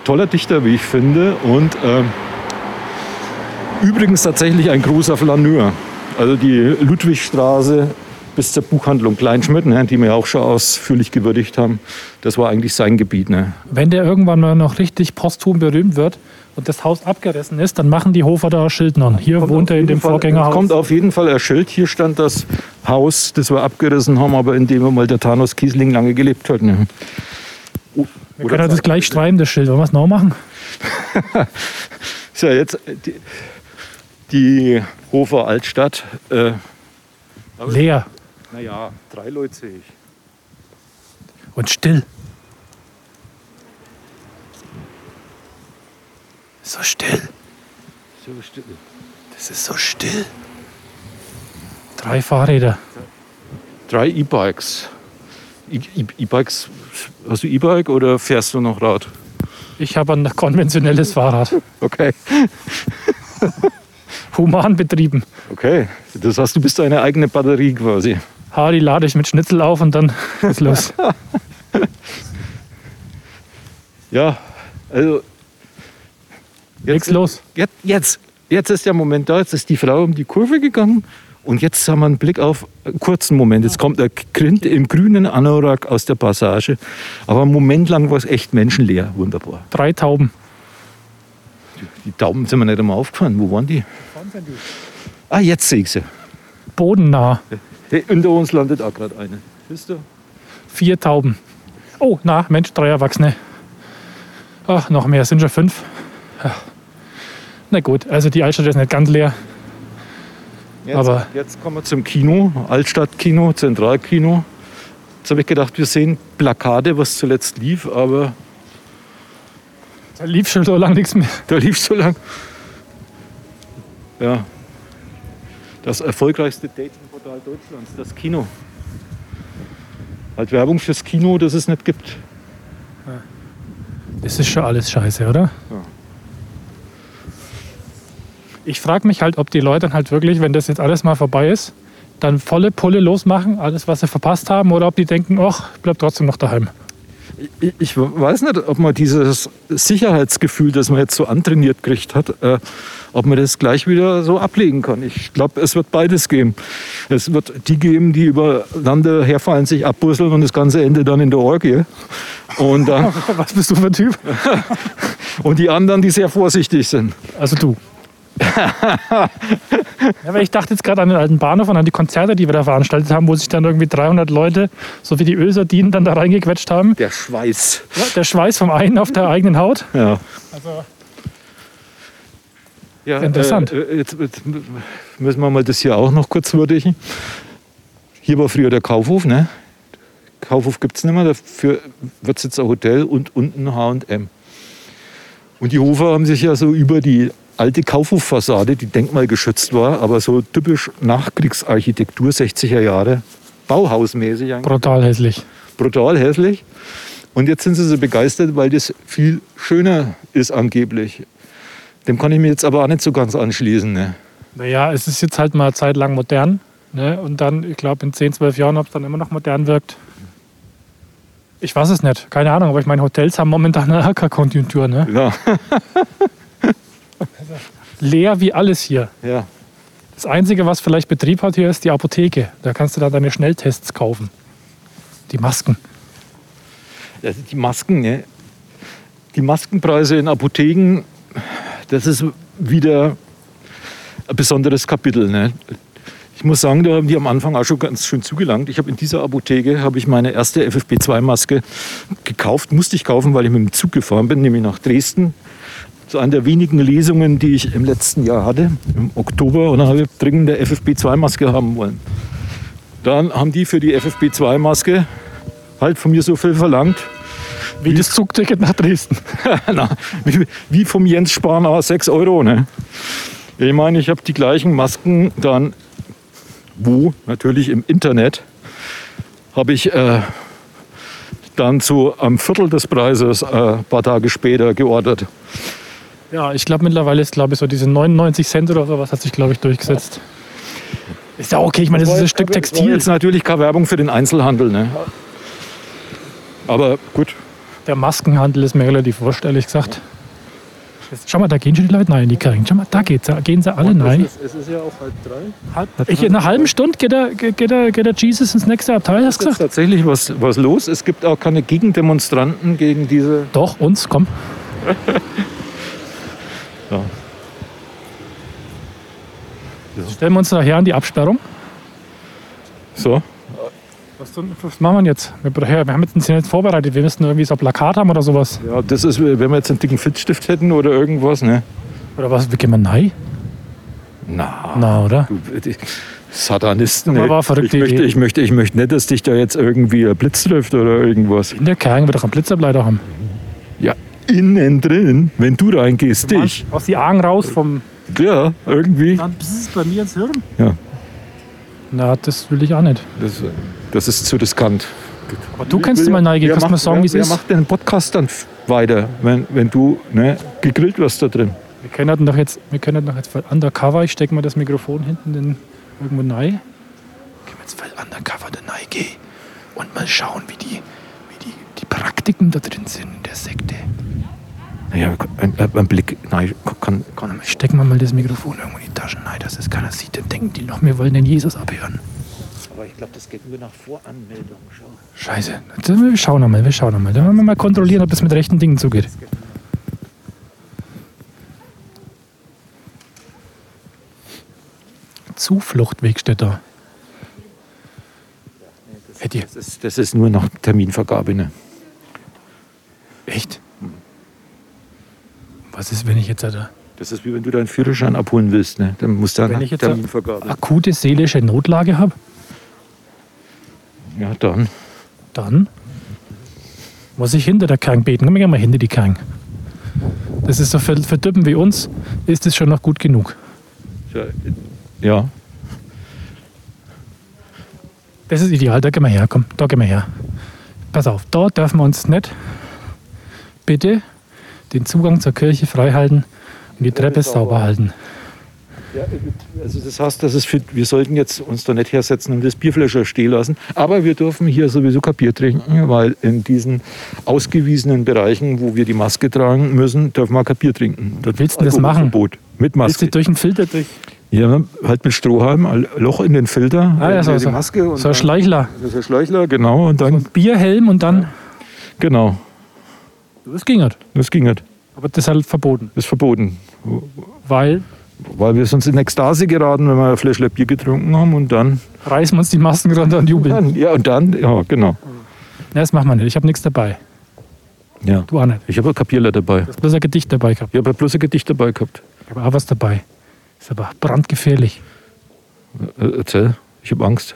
toller Dichter, wie ich finde. Und ähm, übrigens tatsächlich ein großer Flaneur. Also die Ludwigstraße bis zur Buchhandlung Kleinschmidt, ne, die wir auch schon ausführlich gewürdigt haben, das war eigentlich sein Gebiet. Ne. Wenn der irgendwann mal noch richtig posthum berühmt wird und das Haus abgerissen ist, dann machen die Hofer da Schildnern. Hier wohnt er in dem Fall, Vorgängerhaus. Kommt auf jeden Fall ein Schild. Hier stand das Haus, das wir abgerissen haben, aber in dem mal der Thanos Kiesling lange gelebt hat. Ne? Wir können das gleich streiben, das Schild. Wollen wir es noch machen? <laughs> So, jetzt äh, die, die Hofer Altstadt. Äh, Leer naja, drei Leute sehe ich. und still. So still. So still. Das ist so still. Drei Fahrräder. Drei E-Bikes. E-Bikes, hast du E-Bike oder fährst du noch Rad? Ich habe ein konventionelles Fahrrad. Okay. Human betrieben. Okay. Das heißt, du bist deine eigene Batterie quasi. Ha, die lade ich mit Schnitzel auf und dann <laughs> ist los. <laughs> Ja, also. Leg's los. Jetzt, jetzt, jetzt ist der Moment da, jetzt ist die Frau um die Kurve gegangen und jetzt haben wir einen Blick auf einen kurzen Moment. Jetzt kommt der Grind im grünen Anorak aus der Passage. Aber einen Moment lang war es echt menschenleer. Wunderbar. Drei Tauben. Die Daumen sind mir nicht einmal aufgefallen. Wo waren die? Ah, jetzt sehe ich sie. Bodennah. Hey, unter uns landet auch gerade eine. Siehst du? Vier Tauben. Oh, na, Mensch, drei Erwachsene. Ach, noch mehr, sind schon fünf. Ja. Na gut, also die Altstadt ist nicht ganz leer. Jetzt, Aber- jetzt kommen wir zum Kino, Altstadtkino, Zentralkino. Jetzt habe ich gedacht, wir sehen Plakate, was zuletzt lief, aber Da lief schon so lange nichts mehr. Da lief so lang. Ja. Das erfolgreichste Datingportal Deutschlands, das Kino. Halt Werbung fürs Kino, das es nicht gibt. Das ist schon alles scheiße, oder? Ja. Ich frage mich halt, ob die Leute dann halt wirklich, wenn das jetzt alles mal vorbei ist, dann volle Pulle losmachen, alles, was sie verpasst haben, oder ob die denken, ach, ich bleib trotzdem noch daheim. Ich, ich weiß nicht, ob man dieses Sicherheitsgefühl, das man jetzt so antrainiert gekriegt hat, äh, ob man das gleich wieder so ablegen kann. Ich glaube, es wird beides geben. Es wird die geben, die übereinander herfallen, sich abbusseln und das ganze Ende dann in der Orgie. Und dann, <laughs> Was bist du für ein Typ? <laughs> und die anderen, die sehr vorsichtig sind. Also du. Ja, weil ich dachte jetzt gerade an den alten Bahnhof und an die Konzerte, die wir da veranstaltet haben, wo sich dann irgendwie 300 Leute, so wie die Ölsardinen, dann da reingequetscht haben. Der Schweiß. Ja, der Schweiß vom einen auf der eigenen Haut. Ja. Also, Ja, Interessant. Äh, jetzt, jetzt müssen wir mal das hier auch noch kurz würdigen. Hier war früher der Kaufhof, ne? Kaufhof gibt es nicht mehr, dafür wird es jetzt ein Hotel und unten H&M. Und die Hofer haben sich ja so über die alte Kaufhoffassade, die denkmalgeschützt war, aber so typisch Nachkriegsarchitektur 60er Jahre, Bauhausmäßig eigentlich, brutal hässlich. brutal hässlich. Und jetzt sind sie so begeistert, weil das viel schöner ist angeblich. Dem kann ich mir jetzt aber auch nicht so ganz anschließen. Ne? Naja, es ist jetzt halt mal eine Zeit lang modern. Ne? Und dann, ich glaube, in 10, 12 Jahren, ob es dann immer noch modern wirkt. Ich weiß es nicht. Keine Ahnung. Aber ich meine, Hotels haben momentan <laughs> eine AK-Konjunktur. Ne? Ja, <laughs> Leer wie alles hier. ja. Das Einzige, was vielleicht Betrieb hat hier, ist die Apotheke. Da kannst du da deine Schnelltests kaufen. Die Masken. Also die Masken, ne? die Maskenpreise in Apotheken, das ist wieder ein besonderes Kapitel. Ne? Ich muss sagen, da haben die am Anfang auch schon ganz schön zugelangt. Ich habe in dieser Apotheke habe ich meine erste FFP2-Maske gekauft, musste ich kaufen, weil ich mit dem Zug gefahren bin, nämlich nach Dresden. Zu einer der wenigen Lesungen, die ich im letzten Jahr hatte, im Oktober, und dann habe ich dringend eine FFP2-Maske haben wollen. Dann haben die für die FFP2-Maske halt von mir so viel verlangt, Wie das Zugticket nach Dresden. <laughs> Na, wie, wie vom Jens Spahn auch 6 Euro. Ne? Ich meine, ich habe die gleichen Masken dann, wo? Natürlich im Internet, habe ich äh, dann zu einem Viertel des Preises äh, ein paar Tage später geordert. Ja, ich glaube mittlerweile ist, glaube ich, so diese 99 Cent oder sowas hat sich, glaube ich, durchgesetzt. Ist ja okay, ich meine, das ist ein Stück Textil. jetzt natürlich keine Werbung für den Einzelhandel. Ne? Aber gut. Der Maskenhandel ist mir relativ wurscht, ehrlich gesagt. Jetzt, schau mal, da gehen schon die Leute rein in die Karren. Schau mal, da geht's, da gehen sie alle rein. es ist ja auch halb drei. Halb, ich, in einer halben Stunde geht der, geht, der, geht der Jesus ins nächste Abteil, hast du Es ist gesagt? tatsächlich was, was los. Es gibt auch keine Gegendemonstranten gegen diese Doch, uns, komm. <laughs> Ja. Stellen wir uns nachher an die Absperrung. So. Was, tun- was machen wir jetzt? Wir, wir haben jetzt uns nicht vorbereitet. Wir müssten irgendwie so ein Plakat haben oder sowas. Ja, das ist, wenn wir jetzt einen dicken Filzstift hätten oder irgendwas, ne? Oder was? Wie gehen wir rein? Na, Na, oder? du, Satanisten. Aber war verrückte ich, möchte, Idee. ich, möchte, ich möchte nicht, dass dich da jetzt irgendwie ein Blitz trifft oder irgendwas. In der Kerng wird doch einen Blitzableiter haben. Ja, innen drin, wenn du reingehst, dich. Aus die Augen raus vom. Ja, irgendwie. Dann bzzz bei mir ins Hirn. Ja, Na, das will ich auch nicht. das, das ist zu riskant. Aber du kannst du mal neigehen. Wer Kannst du mal macht- sagen, wie es ist? Wer macht den Podcast dann weiter, wenn, wenn du ne, gegrillt wirst da drin? Wir können halt doch jetzt, wir können halt doch jetzt voll undercover. Ich stecke mal das Mikrofon hinten in, irgendwo rein. Können wir jetzt voll undercover da reingehen und mal schauen, wie die, wie die, die Praktiken da drin sind in der Sekte. Naja, ein, ein Blick, nein, kann, kann Stecken wir mal das Mikrofon irgendwo in die Taschen rein, dass es keiner sieht. Dann denken die noch, wir wollen den Jesus abhören. Aber ich glaube, das geht nur nach Voranmeldung. Schau. Scheiße. Jetzt, Wir schauen nochmal, wir schauen nochmal. Dann wollen wir mal kontrollieren, ob das mit rechten Dingen zugeht. Zufluchtweg steht da. Das ist, das ist nur nach Terminvergabe. Ne? Echt? Was ist, wenn ich jetzt da Das ist wie wenn du deinen Führerschein abholen willst. Ne? Dann musst du Wenn ich jetzt Terminvergabe. akute seelische Notlage habe? Ja, dann. Dann muss ich hinter der Krank beten. Komm, ich mal hinter die Krank. Das ist so für, für Typen wie uns, ist das schon noch gut genug. Ja, Ja, Das ist ideal, da gehen wir her, komm, da gehen wir her. Pass auf, da dürfen wir uns nicht bitte den Zugang zur Kirche frei halten und die Treppe sauber halten. Ja, also das heißt, dass es für, wir sollten jetzt uns da nicht hersetzen und das Bierfläscher stehen lassen. Aber wir dürfen hier sowieso kein Bier trinken, weil in diesen ausgewiesenen Bereichen, wo wir die Maske tragen müssen, dürfen wir kein Bier trinken. Wie willst du das machen? Verbot. Mit Willst Maske. du durch den Filter durch? Ja, halt mit Strohhalm, ein Loch in den Filter, Ah, ja, so, die so. Maske und So ein Schleichler. ist ein Schläuchler, genau, und dann, Bierhelm und dann. genau, Das ging halt. das ging nicht. Aber das ist halt verboten. Das ist verboten. Weil Weil wir sonst in Ekstase geraten, wenn wir ein Fläschchen Bier getrunken haben und dann, reißen wir uns die Masken runter und jubeln. ja, und dann, ja, genau. Ja, das machen wir nicht. Ich habe nichts dabei. Ja. Du auch nicht. Ich habe ein Kapierler dabei. Du hast bloß ein Gedicht dabei gehabt. Ich habe bloß ein Gedicht dabei gehabt. Ich habe auch was dabei. Ist aber brandgefährlich. Äh, erzähl, ich habe Angst.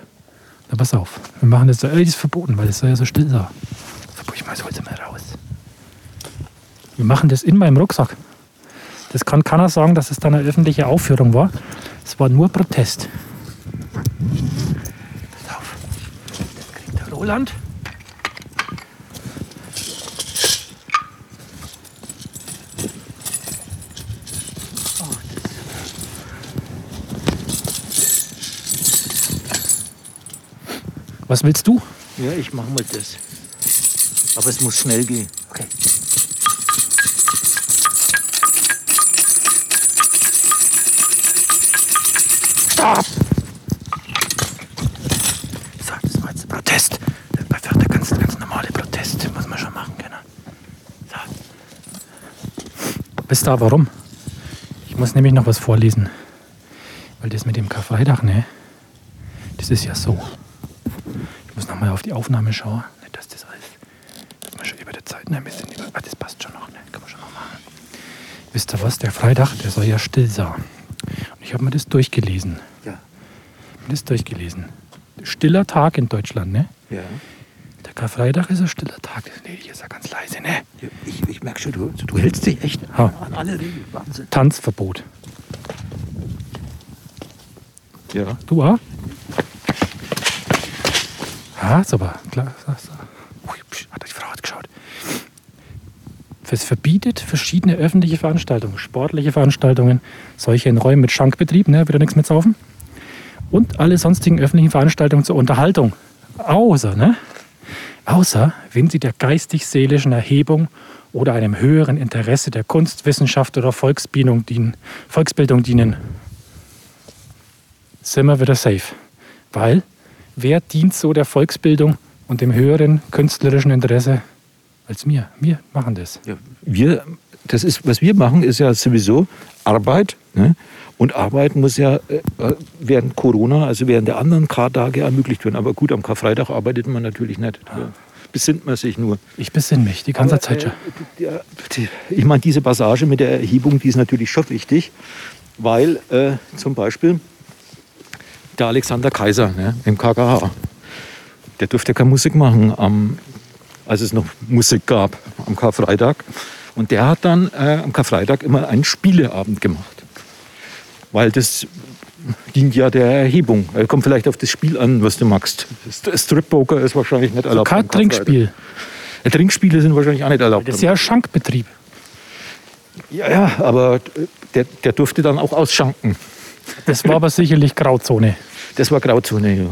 Na, pass auf. Wir machen das, äh, das ist verboten, weil es soll ja so still sein. Ich holst du mal raus. Wir machen das in meinem Rucksack. Das kann keiner sagen, dass es dann eine öffentliche Aufführung war. Es war nur Protest. Pass auf. Das kriegt der Roland. Was willst du? Ja, ich mache mal das. Aber es muss schnell gehen. Okay. Stopp! So, das war jetzt Protest. Bei Wörter ganz, ganz normale Protest. Muss man schon machen können. So. Wisst ihr warum? Ich muss nämlich noch was vorlesen. Weil das mit dem Karfreitag, ne? Das ist ja so. Ich muss nochmal auf die Aufnahme schauen. Nicht, dass das alles. Dass wir schon über der Zeit ne, ein bisschen über. Ah, das passt schon noch, ne? Kann man schon noch machen. Wisst ihr was? Der Freitag, der soll ja still sein. Und ich habe mir das durchgelesen. Ja. Das durchgelesen. Stiller Tag in Deutschland, ne? Ja. Der Karfreitag ist ein stiller Tag. Nee, hier ist er ganz leise, ne? Ich, ich merke schon, du, du hältst dich echt Ha. an alle Regeln. Wahnsinn. Tanzverbot. Ja. Du auch? Ja, ist aber klar. so, so. Ui, psch, Hat die Frau hat geschaut. Es verbietet verschiedene öffentliche Veranstaltungen, sportliche Veranstaltungen, solche in Räumen mit Schankbetrieb, ne, wieder nichts mit saufen. Und alle sonstigen öffentlichen Veranstaltungen zur Unterhaltung. Außer, ne? Außer, wenn sie der geistig-seelischen Erhebung oder einem höheren Interesse der Kunst, Wissenschaft oder Volksbildung dienen. Volksbildung dienen sind wir wieder safe. Weil wer dient so der Volksbildung und dem höheren künstlerischen Interesse als mir? Wir machen das. Ja, wir, das ist, was wir machen, ist ja sowieso Arbeit. Ne? Und Arbeit muss ja äh, während Corona, also während der anderen K-Tage ermöglicht werden. Aber gut, am Karfreitag arbeitet man natürlich nicht. Da besinnt man sich nur. Ich besinn mich die ganze Aber, Zeit schon. äh, der- die- Ich meine, diese Passage mit der Erhebung, die ist natürlich schon wichtig, weil äh, zum Beispiel der Alexander Kaiser ne, im KKH, der durfte keine Musik machen, am, als es noch Musik gab, am Karfreitag. Und der hat dann äh, am Karfreitag immer einen Spieleabend gemacht. Weil das dient ja der Erhebung. Kommt vielleicht auf das Spiel an, was du magst. St- Strip-Poker ist wahrscheinlich nicht erlaubt. Karfreitag. Trinkspiel. Äh, Trinkspiele sind wahrscheinlich auch nicht erlaubt. Das ist ja Schankbetrieb. Ja, ja, aber der, der durfte dann auch ausschanken. Das war aber sicherlich Grauzone. Das war Grauzone, ja.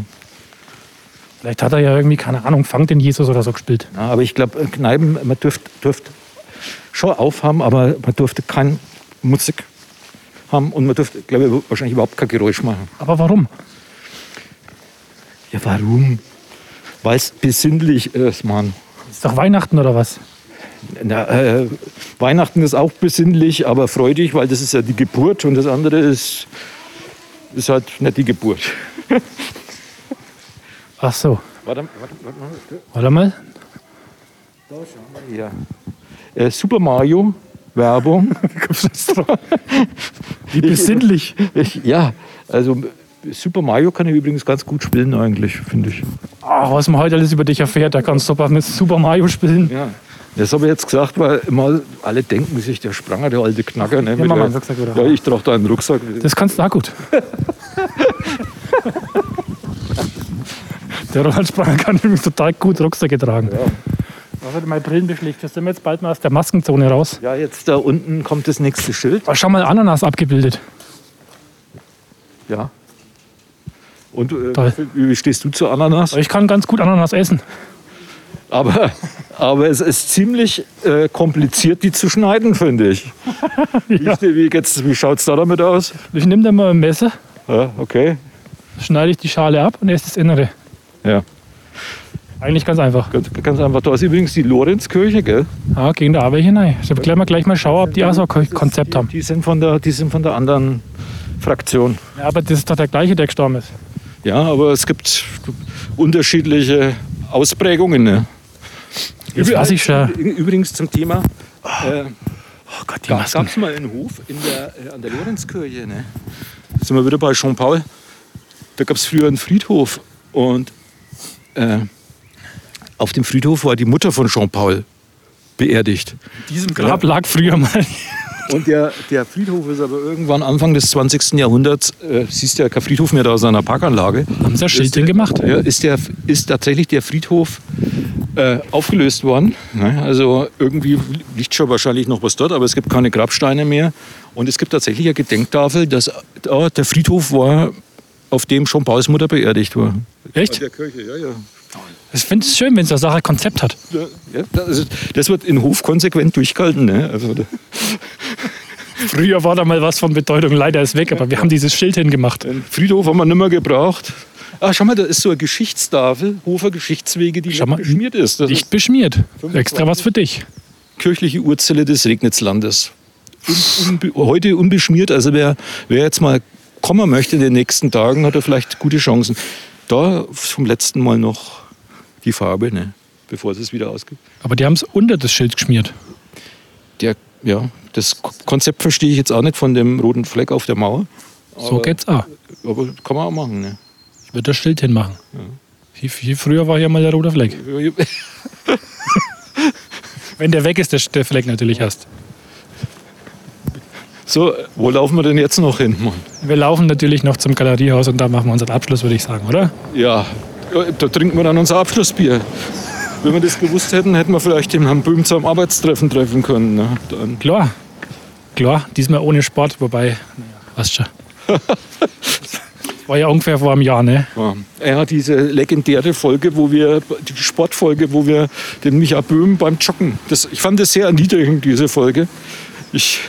Vielleicht hat er ja irgendwie, keine Ahnung, Fang den Jesus oder so gespielt. ja aber ich glaube, Kneipen, man dürfte dürft schon aufhaben, aber man durfte keine Musik haben und man durfte, glaube ich, wahrscheinlich überhaupt kein Geräusch machen. Aber warum? Ja, warum? Weil es besinnlich ist, Mann. Ist doch Weihnachten oder was? Na, äh, Weihnachten ist auch besinnlich, aber freudig, weil das ist ja die Geburt und das andere ist, ist halt nicht die Geburt. Ach so. Warte, warte, warte mal. Warte mal. Ja. Äh, Super Mario, Werbung. <laughs> Wie besinnlich. Ich, ja, also Super Mario kann ich übrigens ganz gut spielen eigentlich, finde ich. Ach, was man heute alles über dich erfährt, da kannst du super mit Super Mario spielen. Ja. Das habe ich jetzt gesagt, weil immer alle denken sich, der Spranger, der alte Knacker. Ne, mal der, Rucksack wieder ja, ich trage da einen Rucksack. Das kannst du auch gut. <laughs> Der Roland Spranger kann übrigens total gut Rucksäcke tragen. Ja. Was hat meine Brillen beschlägt? Wir sind jetzt bald mal aus der Maskenzone raus. ja, jetzt da unten kommt das nächste Schild. Oh, schau mal, Ananas abgebildet. Ja. Und äh, wie stehst du zu Ananas? Ich kann ganz gut Ananas essen. Aber, aber es ist ziemlich äh, kompliziert, die zu schneiden, finde ich. <laughs> Ja. Wie, wie, geht's- wie schaut es da damit aus? Ich nehme dann mal ein Messer, Ja, okay. schneide ich die Schale ab und esse das Innere. Ja, Eigentlich ganz einfach. ganz, ganz einfach. Da ist übrigens die Lorenzkirche, gell? Ja, gegen da aber hinein. Ich habe gleich mal, gleich mal schauen, ob die auch so ein Konzept haben. Die sind von der, die sind von der anderen Fraktion. Ja, aber das ist doch der gleiche, der gestorben ist. Ja, aber es gibt unterschiedliche Ausprägungen. Ne? Jetzt ich schon. Übrigens zum Thema. Äh, Oh Gott, die gab Masken. es mal einen Hof in der, äh, an der Lorenzkirche. Ne? Sind wir wieder bei Jean Paul. Da gab es früher einen Friedhof und äh, auf dem Friedhof war die Mutter von Jean Paul beerdigt. Diesem Grab lag früher mal. <laughs> Und der, der Friedhof ist aber irgendwann Anfang des 20. Jahrhunderts, äh, siehst du ja kein Friedhof mehr da aus einer Parkanlage. Haben sie ein Schild drin gemacht. Ja, ist, der, ist tatsächlich der Friedhof äh, aufgelöst worden. Ne? Also irgendwie liegt schon wahrscheinlich noch was dort, aber es gibt keine Grabsteine mehr. Und es gibt tatsächlich eine Gedenktafel, dass da der Friedhof war, auf dem schon Pauls Mutter beerdigt war. Echt? Der Kirche, ja, ja. Ich finde es schön, wenn so eine Sache ein Konzept hat. ja das, das wird in Hof konsequent durchgehalten. Ne? Also, <laughs> Früher war da mal was von Bedeutung, leider ist weg, aber wir haben dieses Schild hingemacht. Den Friedhof haben wir nicht mehr gebraucht. Ah, schau mal, da ist so eine Geschichtstafel, Hofer Geschichtswege, die Schau mal, beschmiert ist. Das Nicht beschmiert. Extra was für dich. ist kirchliche Urzelle des Regnitzlandes. Un, unbe, heute unbeschmiert, also wer, wer jetzt mal kommen möchte in den nächsten Tagen, hat er vielleicht gute Chancen. Da vom letzten Mal noch die Farbe, ne? bevor es es wieder ausgibt. Aber die haben es unter das Schild geschmiert. Der, ja, das Ko- Konzept verstehe ich jetzt auch nicht von dem roten Fleck auf der Mauer. So Aber- geht's auch. Aber kann man auch machen. Ne? Ich würde das Schild hinmachen. Viel, viel früher war hier mal der rote Fleck. <laughs> Wenn der weg ist, der, der Fleck natürlich hast. So, wo laufen wir denn jetzt noch hin, Mann? Wir laufen natürlich noch zum Galeriehaus und da machen wir unseren Abschluss, würde ich sagen, oder? Ja, da trinken wir dann unser Abschlussbier. Wenn wir das gewusst hätten, hätten wir vielleicht den Herrn Böhm zum Arbeitstreffen treffen können. Ne? Dann, Klar. Klar, diesmal ohne Sport, wobei, naja, weißt schon. <laughs> War ja ungefähr vor einem Jahr, ne? ja. Hat diese legendäre Folge, wo wir, die Sportfolge, wo wir den Micha Böhm beim Joggen, das, ich fand das sehr erniedrigend, diese Folge. Ich,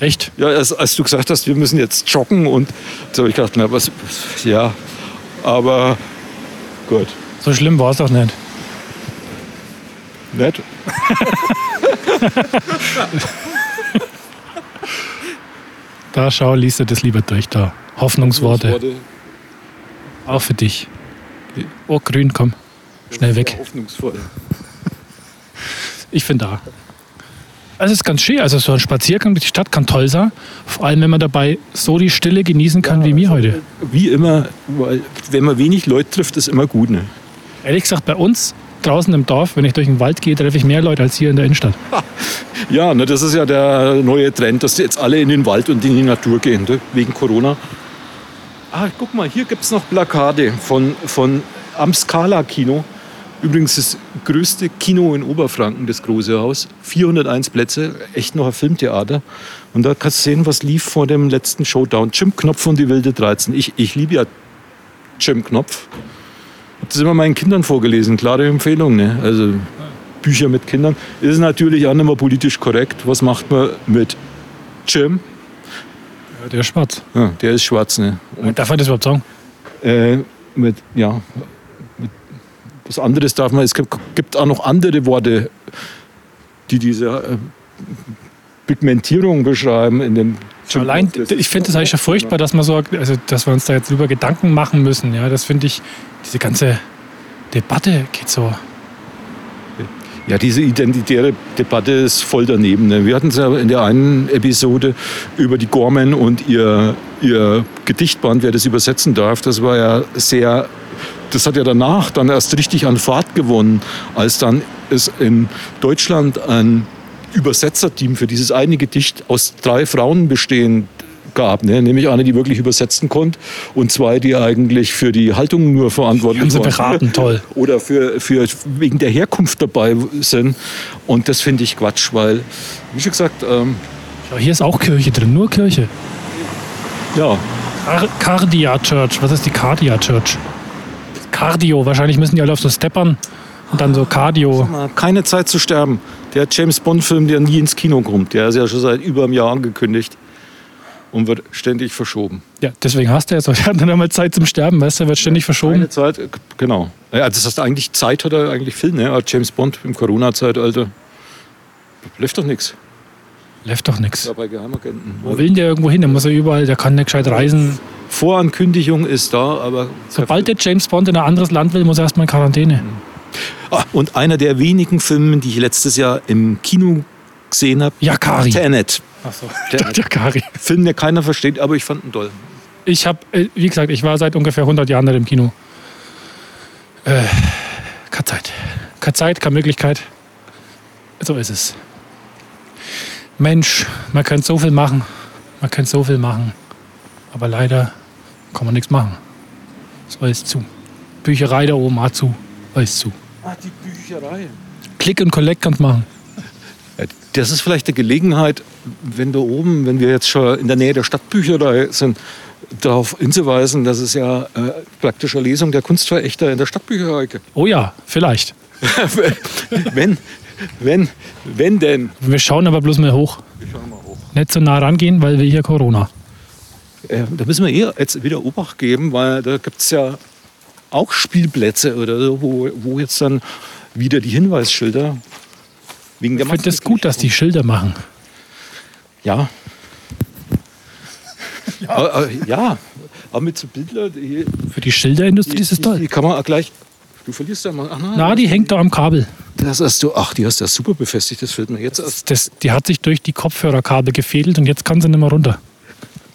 Echt? ja, als, als du gesagt hast, wir müssen jetzt joggen und so habe ich gedacht, na, was, ja, aber gut, So schlimm war es doch nicht. nett. Da schau, liest du das lieber durch da. Hoffnungsworte. Auch für dich. Oh, grün, komm. Schnell weg. Hoffnungsvoll. Ich finde da. Also es ist ganz schön. Also so ein Spaziergang durch die Stadt kann toll sein. Vor allem, wenn man dabei so die Stille genießen kann wie mir heute. Wie immer, weil wenn man wenig Leute trifft, ist immer gut. Ne? Ehrlich gesagt, bei uns draußen im Dorf, wenn ich durch den Wald gehe, treffe ich mehr Leute als hier in der Innenstadt. <laughs> Ja, ne, das ist ja der neue Trend, dass jetzt alle in den Wald und in die Natur gehen, ne, wegen Corona. Ah, guck mal, hier gibt es noch Plakate von, von am Scala-Kino. Übrigens das größte Kino in Oberfranken, das große Haus. 401 Plätze, echt noch ein Filmtheater. Und da kannst du sehen, was lief vor dem letzten Showdown. Jim Knopf und die Wilde 13. Ich, ich liebe ja Jim Knopf. Hab das immer meinen Kindern vorgelesen, klare Empfehlung. Ne? Also Bücher mit Kindern. Ist natürlich auch nicht mehr politisch korrekt. Was macht man mit Jim? Ja, der ist schwarz. Ja, der ist schwarz. Ne? Und Darf man das überhaupt sagen? äh, mit, ja, was anderes darf man. Es gibt, auch noch andere Worte, die diese äh, Pigmentierung beschreiben in dem. Schon allein, ich finde das eigentlich schon furchtbar, dass, man so, also, dass wir uns da jetzt drüber Gedanken machen müssen. Ja, das finde ich, diese ganze Debatte geht so. Ja, diese identitäre Debatte ist voll daneben. Ne? Wir hatten es ja in der einen Episode über die Gorman und ihr, ihr Gedichtband, wer das übersetzen darf. Das war ja sehr, das hat ja danach dann erst richtig an Fahrt gewonnen, als dann es in Deutschland ein Übersetzerteam für dieses eine Gedicht aus drei Frauen bestehend gab, ne? nämlich eine, die wirklich übersetzen konnte und zwei, die eigentlich für die Haltung nur verantwortlich waren beraten, toll. <laughs> oder für, für wegen der Herkunft dabei sind. Und das finde ich Quatsch, weil, wie schon gesagt, ähm, Ja, hier ist auch Kirche drin, nur Kirche. ja, Car Cardia Church. Was ist die Cardia Church? Cardio. Wahrscheinlich müssen die alle auf so Steppern und dann so Cardio. Keine Zeit zu sterben. Der James Bond-Film, der nie ins Kino kommt, der ist ja schon seit über einem Jahr angekündigt und wird ständig verschoben. Ja, deswegen hast du ja so. Er hat dann einmal Zeit zum Sterben, weißt du, wird ständig verschoben. Keine Zeit, genau. Ja, das heißt eigentlich Zeit hat er eigentlich viel, ne? James Bond im Corona-Zeitalter. Läuft doch nichts. Läuft doch nichts. Ja, bei Geheimagenten. Wo will denn der irgendwo hin? Der muss ja überall, der kann nicht gescheit reisen. Vorankündigung ist da, aber. Sobald der James Bond in ein anderes Land will, muss er erstmal in Quarantäne. Ah, und einer der wenigen Filme, die ich letztes Jahr im Kino gesehen habe, Yakari. Tenet. Achso, Der- Yakari. Film, der keiner versteht, aber ich fand ihn toll. Ich habe, wie gesagt, ich war seit ungefähr 100 Jahren nicht im Kino. Äh, keine Zeit. Keine Zeit, keine Möglichkeit. So ist es. Mensch, man könnte so viel machen. Man könnte so viel machen. Aber leider kann man nichts machen. So ist zu. Bücherei da oben hat zu. Ist zu. Ah, die Bücherei. Click und Collect kannst machen. Das ist vielleicht eine Gelegenheit, wenn da oben, wenn wir jetzt schon in der Nähe der Stadtbücherei sind, darauf hinzuweisen, dass es ja äh, praktische Lesung der Kunstverächter in der Stadtbücherei gibt. Oh ja, vielleicht. <laughs> wenn, wenn, wenn denn. Wir schauen aber bloß mal hoch. Wir schauen mal hoch. Nicht so nah rangehen, weil wir hier Corona. Äh, da müssen wir eher jetzt wieder Obacht geben, weil da gibt es ja auch Spielplätze oder so, wo, wo jetzt dann wieder die Hinweisschilder wegen der Ich finde es gut, dass die Schilder machen. Ja. <laughs> Ja. Aber, äh, ja, aber mit so Bildern, die, Für die Schilderindustrie ist es die, toll. die kann man auch gleich. Du verlierst ja mal. Ach nein, Na, die hängt da am Kabel. das hast du. Ach, die hast du ja super befestigt. Das fällt mir jetzt erst. Das, die hat sich durch die Kopfhörerkabel gefädelt und jetzt kann sie nicht mehr runter.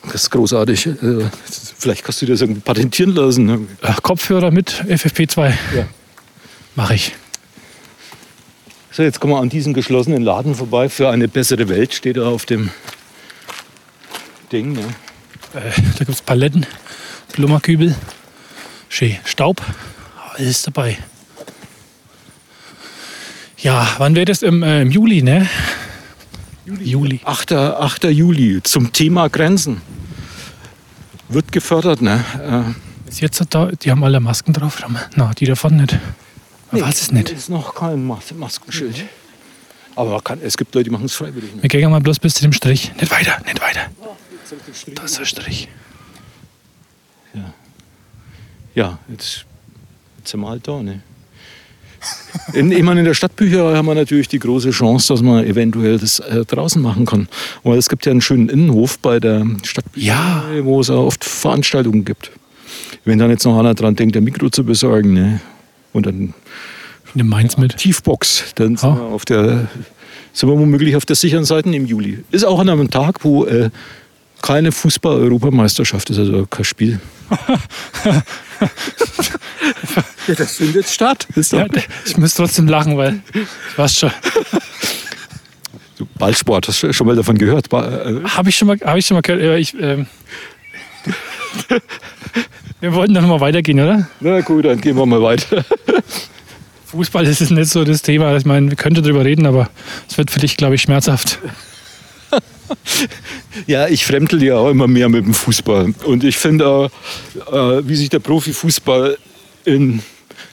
Das ist großartig. Äh, Vielleicht kannst du das irgendwie patentieren lassen. ne? Äh, Kopfhörer mit FFP2. Ja. Mache ich. So, jetzt kommen wir an diesem geschlossenen Laden vorbei. Für eine bessere Welt steht da auf dem Ding. Ne? Äh, da gibt es Paletten, Blummerkübel, Schön. Staub. Alles dabei. Ja, wann wird es? Im, äh, Im Juli, ne? Juli. 8. 8. Juli zum Thema Grenzen. Wird gefördert, ne? Äh, Ist jetzt da, die haben alle Masken drauf. Na, die davon nicht. Man weiß es nicht. ist noch kein Mas Maskenschild. Aber man kann, es gibt Leute, die machen es freiwillig. Ne? Wir gehen mal bloß bis zu dem Strich. Nicht weiter, nicht weiter. Da ist der Strich. Ja, jetzt, jetzt sind wir halt da. Ne? In, ich meine, in der Stadtbücherei haben wir natürlich die große Chance, dass man eventuell das äh, draußen machen kann. Weil es gibt ja einen schönen Innenhof bei der Stadtbücherei, wo es auch oft Veranstaltungen gibt. Wenn dann jetzt noch einer dran denkt, ein Mikro zu besorgen ne? Und dann Nimm meins mit. Tiefbox, dann sind, Ah. wir auf der, sind wir womöglich auf der sicheren Seite im Juli. Ist auch an einem Tag, wo äh, keine Fußball-Europameisterschaft ist, also kein Spiel. <laughs> ja, das findet statt. Ja, ich muss trotzdem lachen, weil ich weiß schon. Du, Ballsport, hast du schon mal davon gehört? Äh, Habe ich schon mal, habe ich schon mal gehört. Ich, ähm, <laughs> wir wollten dann noch mal weitergehen, oder? na gut, dann gehen wir mal weiter. <laughs> Fußball ist es nicht so das Thema. Ich meine, wir könnten darüber reden, aber es wird für dich, glaube ich, schmerzhaft. <laughs> Ja, ich fremdel ja auch immer mehr mit dem Fußball. Und ich finde, auch, äh, wie sich der Profifußball in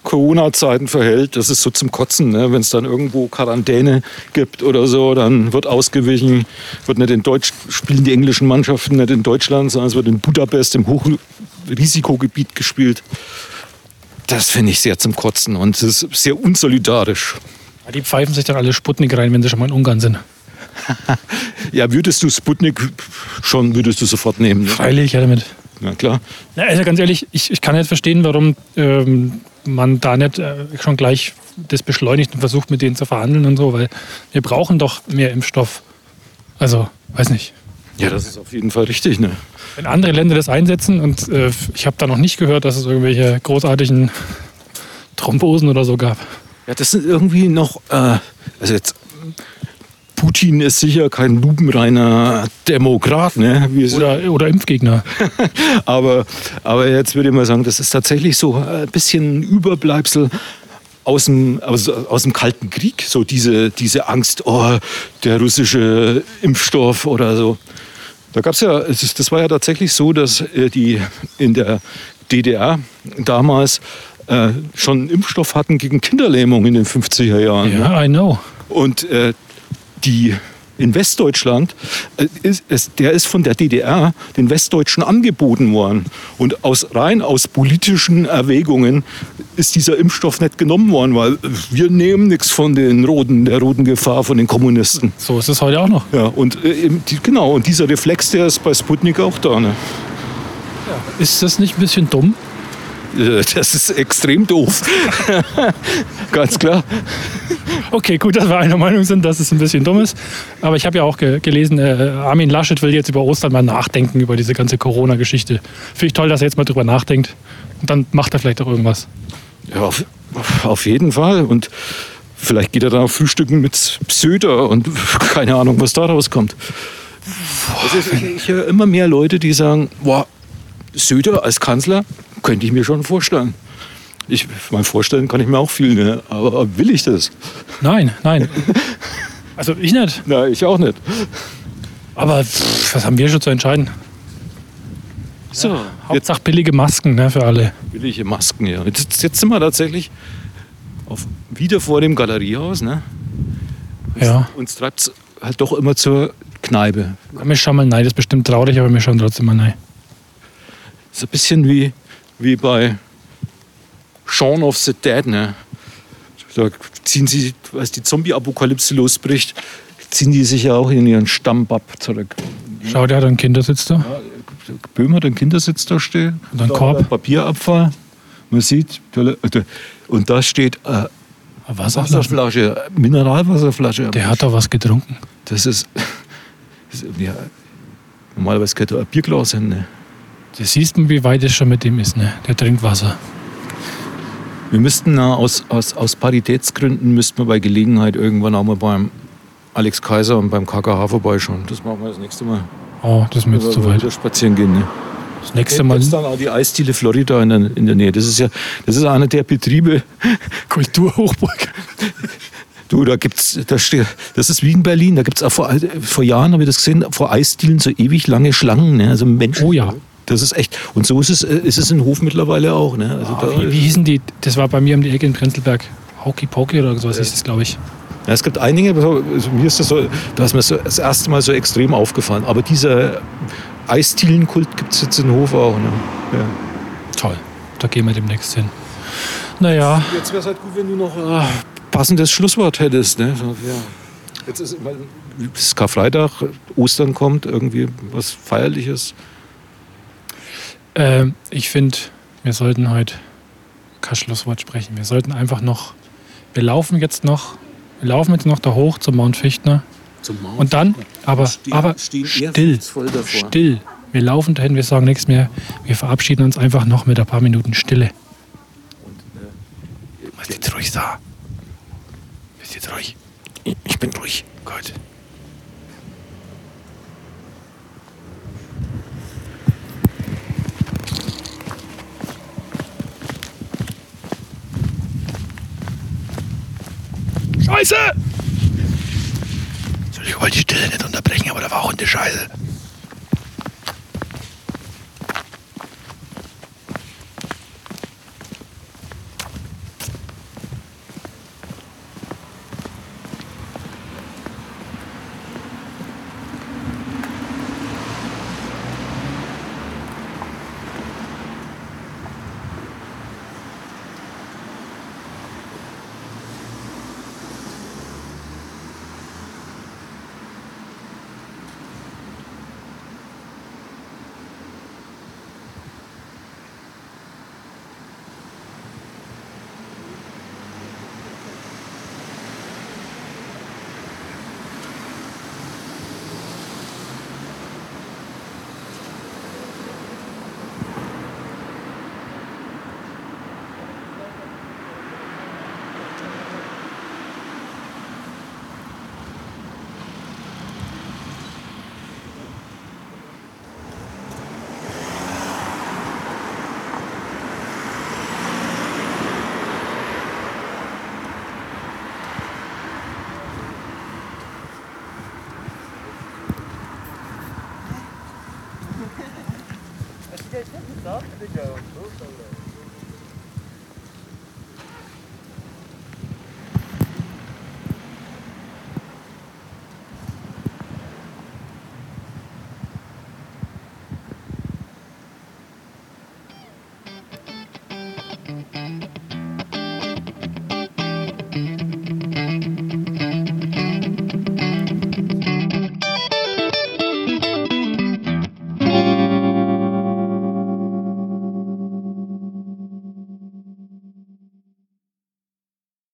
Corona-Zeiten verhält, das ist so zum Kotzen. Ne? Wenn es dann irgendwo Quarantäne gibt oder so, dann wird ausgewichen, wird nicht in Deutsch, spielen die englischen Mannschaften nicht in Deutschland, sondern es wird in Budapest im Hochrisikogebiet gespielt. Das finde ich sehr zum Kotzen und es ist sehr unsolidarisch. Die pfeifen sich dann alle Sputnik rein, wenn sie schon mal in Ungarn sind. <laughs> Ja, würdest du Sputnik schon, würdest du sofort nehmen? Ne? Freilich, ja damit. Ja, klar. Na, also ganz ehrlich, ich, ich kann nicht verstehen, warum ähm, man da nicht äh, schon gleich das beschleunigt und versucht, mit denen zu verhandeln und so, weil wir brauchen doch mehr Impfstoff. Also, weiß nicht. Ja, das ist auf jeden Fall richtig. Ne? Wenn andere Länder das einsetzen und äh, ich habe da noch nicht gehört, dass es irgendwelche großartigen Thrombosen oder so gab. Ja, das sind irgendwie noch, äh, also jetzt, Putin ist sicher kein lupenreiner Demokrat, ne? Oder, oder Impfgegner. <laughs> aber, aber jetzt würde ich mal sagen, das ist tatsächlich so ein bisschen ein Überbleibsel aus dem, aus, aus dem Kalten Krieg. So diese, diese Angst, oh, der russische Impfstoff oder so. Da gab es ja, das war ja tatsächlich so, dass äh, die in der DDR damals äh, schon einen Impfstoff hatten gegen Kinderlähmung in den 50er Jahren. ne? Ja, I know. Und äh, die in Westdeutschland, äh, ist, es, der ist von der DDR den Westdeutschen angeboten worden. Und aus, rein aus politischen Erwägungen ist dieser Impfstoff nicht genommen worden, weil wir nehmen nichts von den roten, der roten Gefahr von den Kommunisten. So ist es heute auch noch. Ja, und äh, genau, und dieser Reflex, der ist bei Sputnik auch da. Ne? Ist das nicht ein bisschen dumm? Äh, Das ist extrem doof. <laughs> Ganz klar. Okay, gut, dass wir einer Meinung sind, dass es ein bisschen dumm ist. Aber ich habe ja auch ge gelesen, äh, Armin Laschet will jetzt über Ostern mal nachdenken, über diese ganze Corona-Geschichte. Finde ich toll, dass er jetzt mal drüber nachdenkt. Und dann macht er vielleicht auch irgendwas. Ja, auf, auf jeden Fall. Und vielleicht geht er dann auch frühstücken mit Söder und <laughs> keine Ahnung, was da rauskommt. Also ich, ich höre immer mehr Leute, die sagen, boah, Söder als Kanzler könnte ich mir schon vorstellen. Ich, mein vorstellen kann ich mir auch viel, ne? aber will ich das? Nein, nein. <laughs> Also ich nicht. Na, ich auch nicht. Aber pff, was haben wir schon zu entscheiden? So, jetzt Hauptsache billige Masken ne, für alle. billige Masken, ja. Jetzt, jetzt sind wir tatsächlich auf, wieder vor dem Galeriehaus. Ne? Ja. Uns treibt es halt doch immer zur Kneipe. Komm, wir schauen mal nein. Das ist bestimmt traurig, aber wir schauen trotzdem mal nein. ist ein bisschen wie, wie bei Shaun of the Dead. Ne? Da ziehen sie, als die Zombie-Apokalypse losbricht, ziehen die sich ja auch in ihren Stammbab zurück. Schau, der hat einen Kindersitz da. Böhmer, den Kindersitz da steht. Und ein Da Korb. Papierabfall. Man sieht, und da steht äh, Wasserflasche. Wasserflasche, Mineralwasserflasche. Der hat da was getrunken. Das ist, <laughs> das ist ja, normalerweise könnte ein Bierglas hin. Ne? Du siehst mal, wie weit es schon mit dem ist. Ne? Der trinkt Wasser. Wir müssten na, aus, aus, aus Paritätsgründen müssten wir bei Gelegenheit irgendwann auch mal beim Alex Kaiser und beim KKH vorbeischauen. Das machen wir das nächste Mal. Oh, das ist mir jetzt zu weit. Spazieren gehen. Ne? Das nächste Mal Jetzt dann auch die Eisdiele Florida in der, in der Nähe. Das ist ja das ist einer der Betriebe. <laughs> Kulturhochburg. <laughs> Du, da gibt's, da steht, das ist wie in Berlin. Da gibt es auch vor, vor Jahren, habe ich das gesehen, vor Eisdielen so ewig lange Schlangen. Ne? Also Menschen. Oh ja. Das ist echt. Und so ist es, äh, ist es in Hof mittlerweile auch. Ne? Also da, Ah, Wie, wie hießen die? Das war bei mir um die Ecke in Prenzlberg. Hokey Pokey oder sowas hieß das, glaube ich. Ja, es gibt einige, also mir ist das so, da ist mir so das erste Mal so extrem aufgefallen. Aber dieser Eisdielenkult gibt es jetzt in Hof auch. Ne? Ja. Toll. Da gehen wir demnächst hin. Naja, Jetzt wäre es halt gut, wenn du noch ein passendes Schlusswort hättest. Ne? So, ja. Jetzt ist es ist Karfreitag, Ostern kommt, irgendwie was Feierliches. Ähm, ich finde, wir sollten heute kein Schlusswort sprechen. Wir sollten einfach noch, wir laufen jetzt noch, wir laufen jetzt noch da hoch zum Mount Fichtner. Zum Mount. Und dann, aber, Stehen- aber stehen still, still. Wir laufen dahin, wir sagen nichts mehr. Wir verabschieden uns einfach noch mit ein paar Minuten Stille. Was jetzt ruhig da? Bist jetzt ruhig? Ich bin ruhig. Gut. Scheiße! Ich wollte die Stille nicht unterbrechen, aber da war Hundescheiße.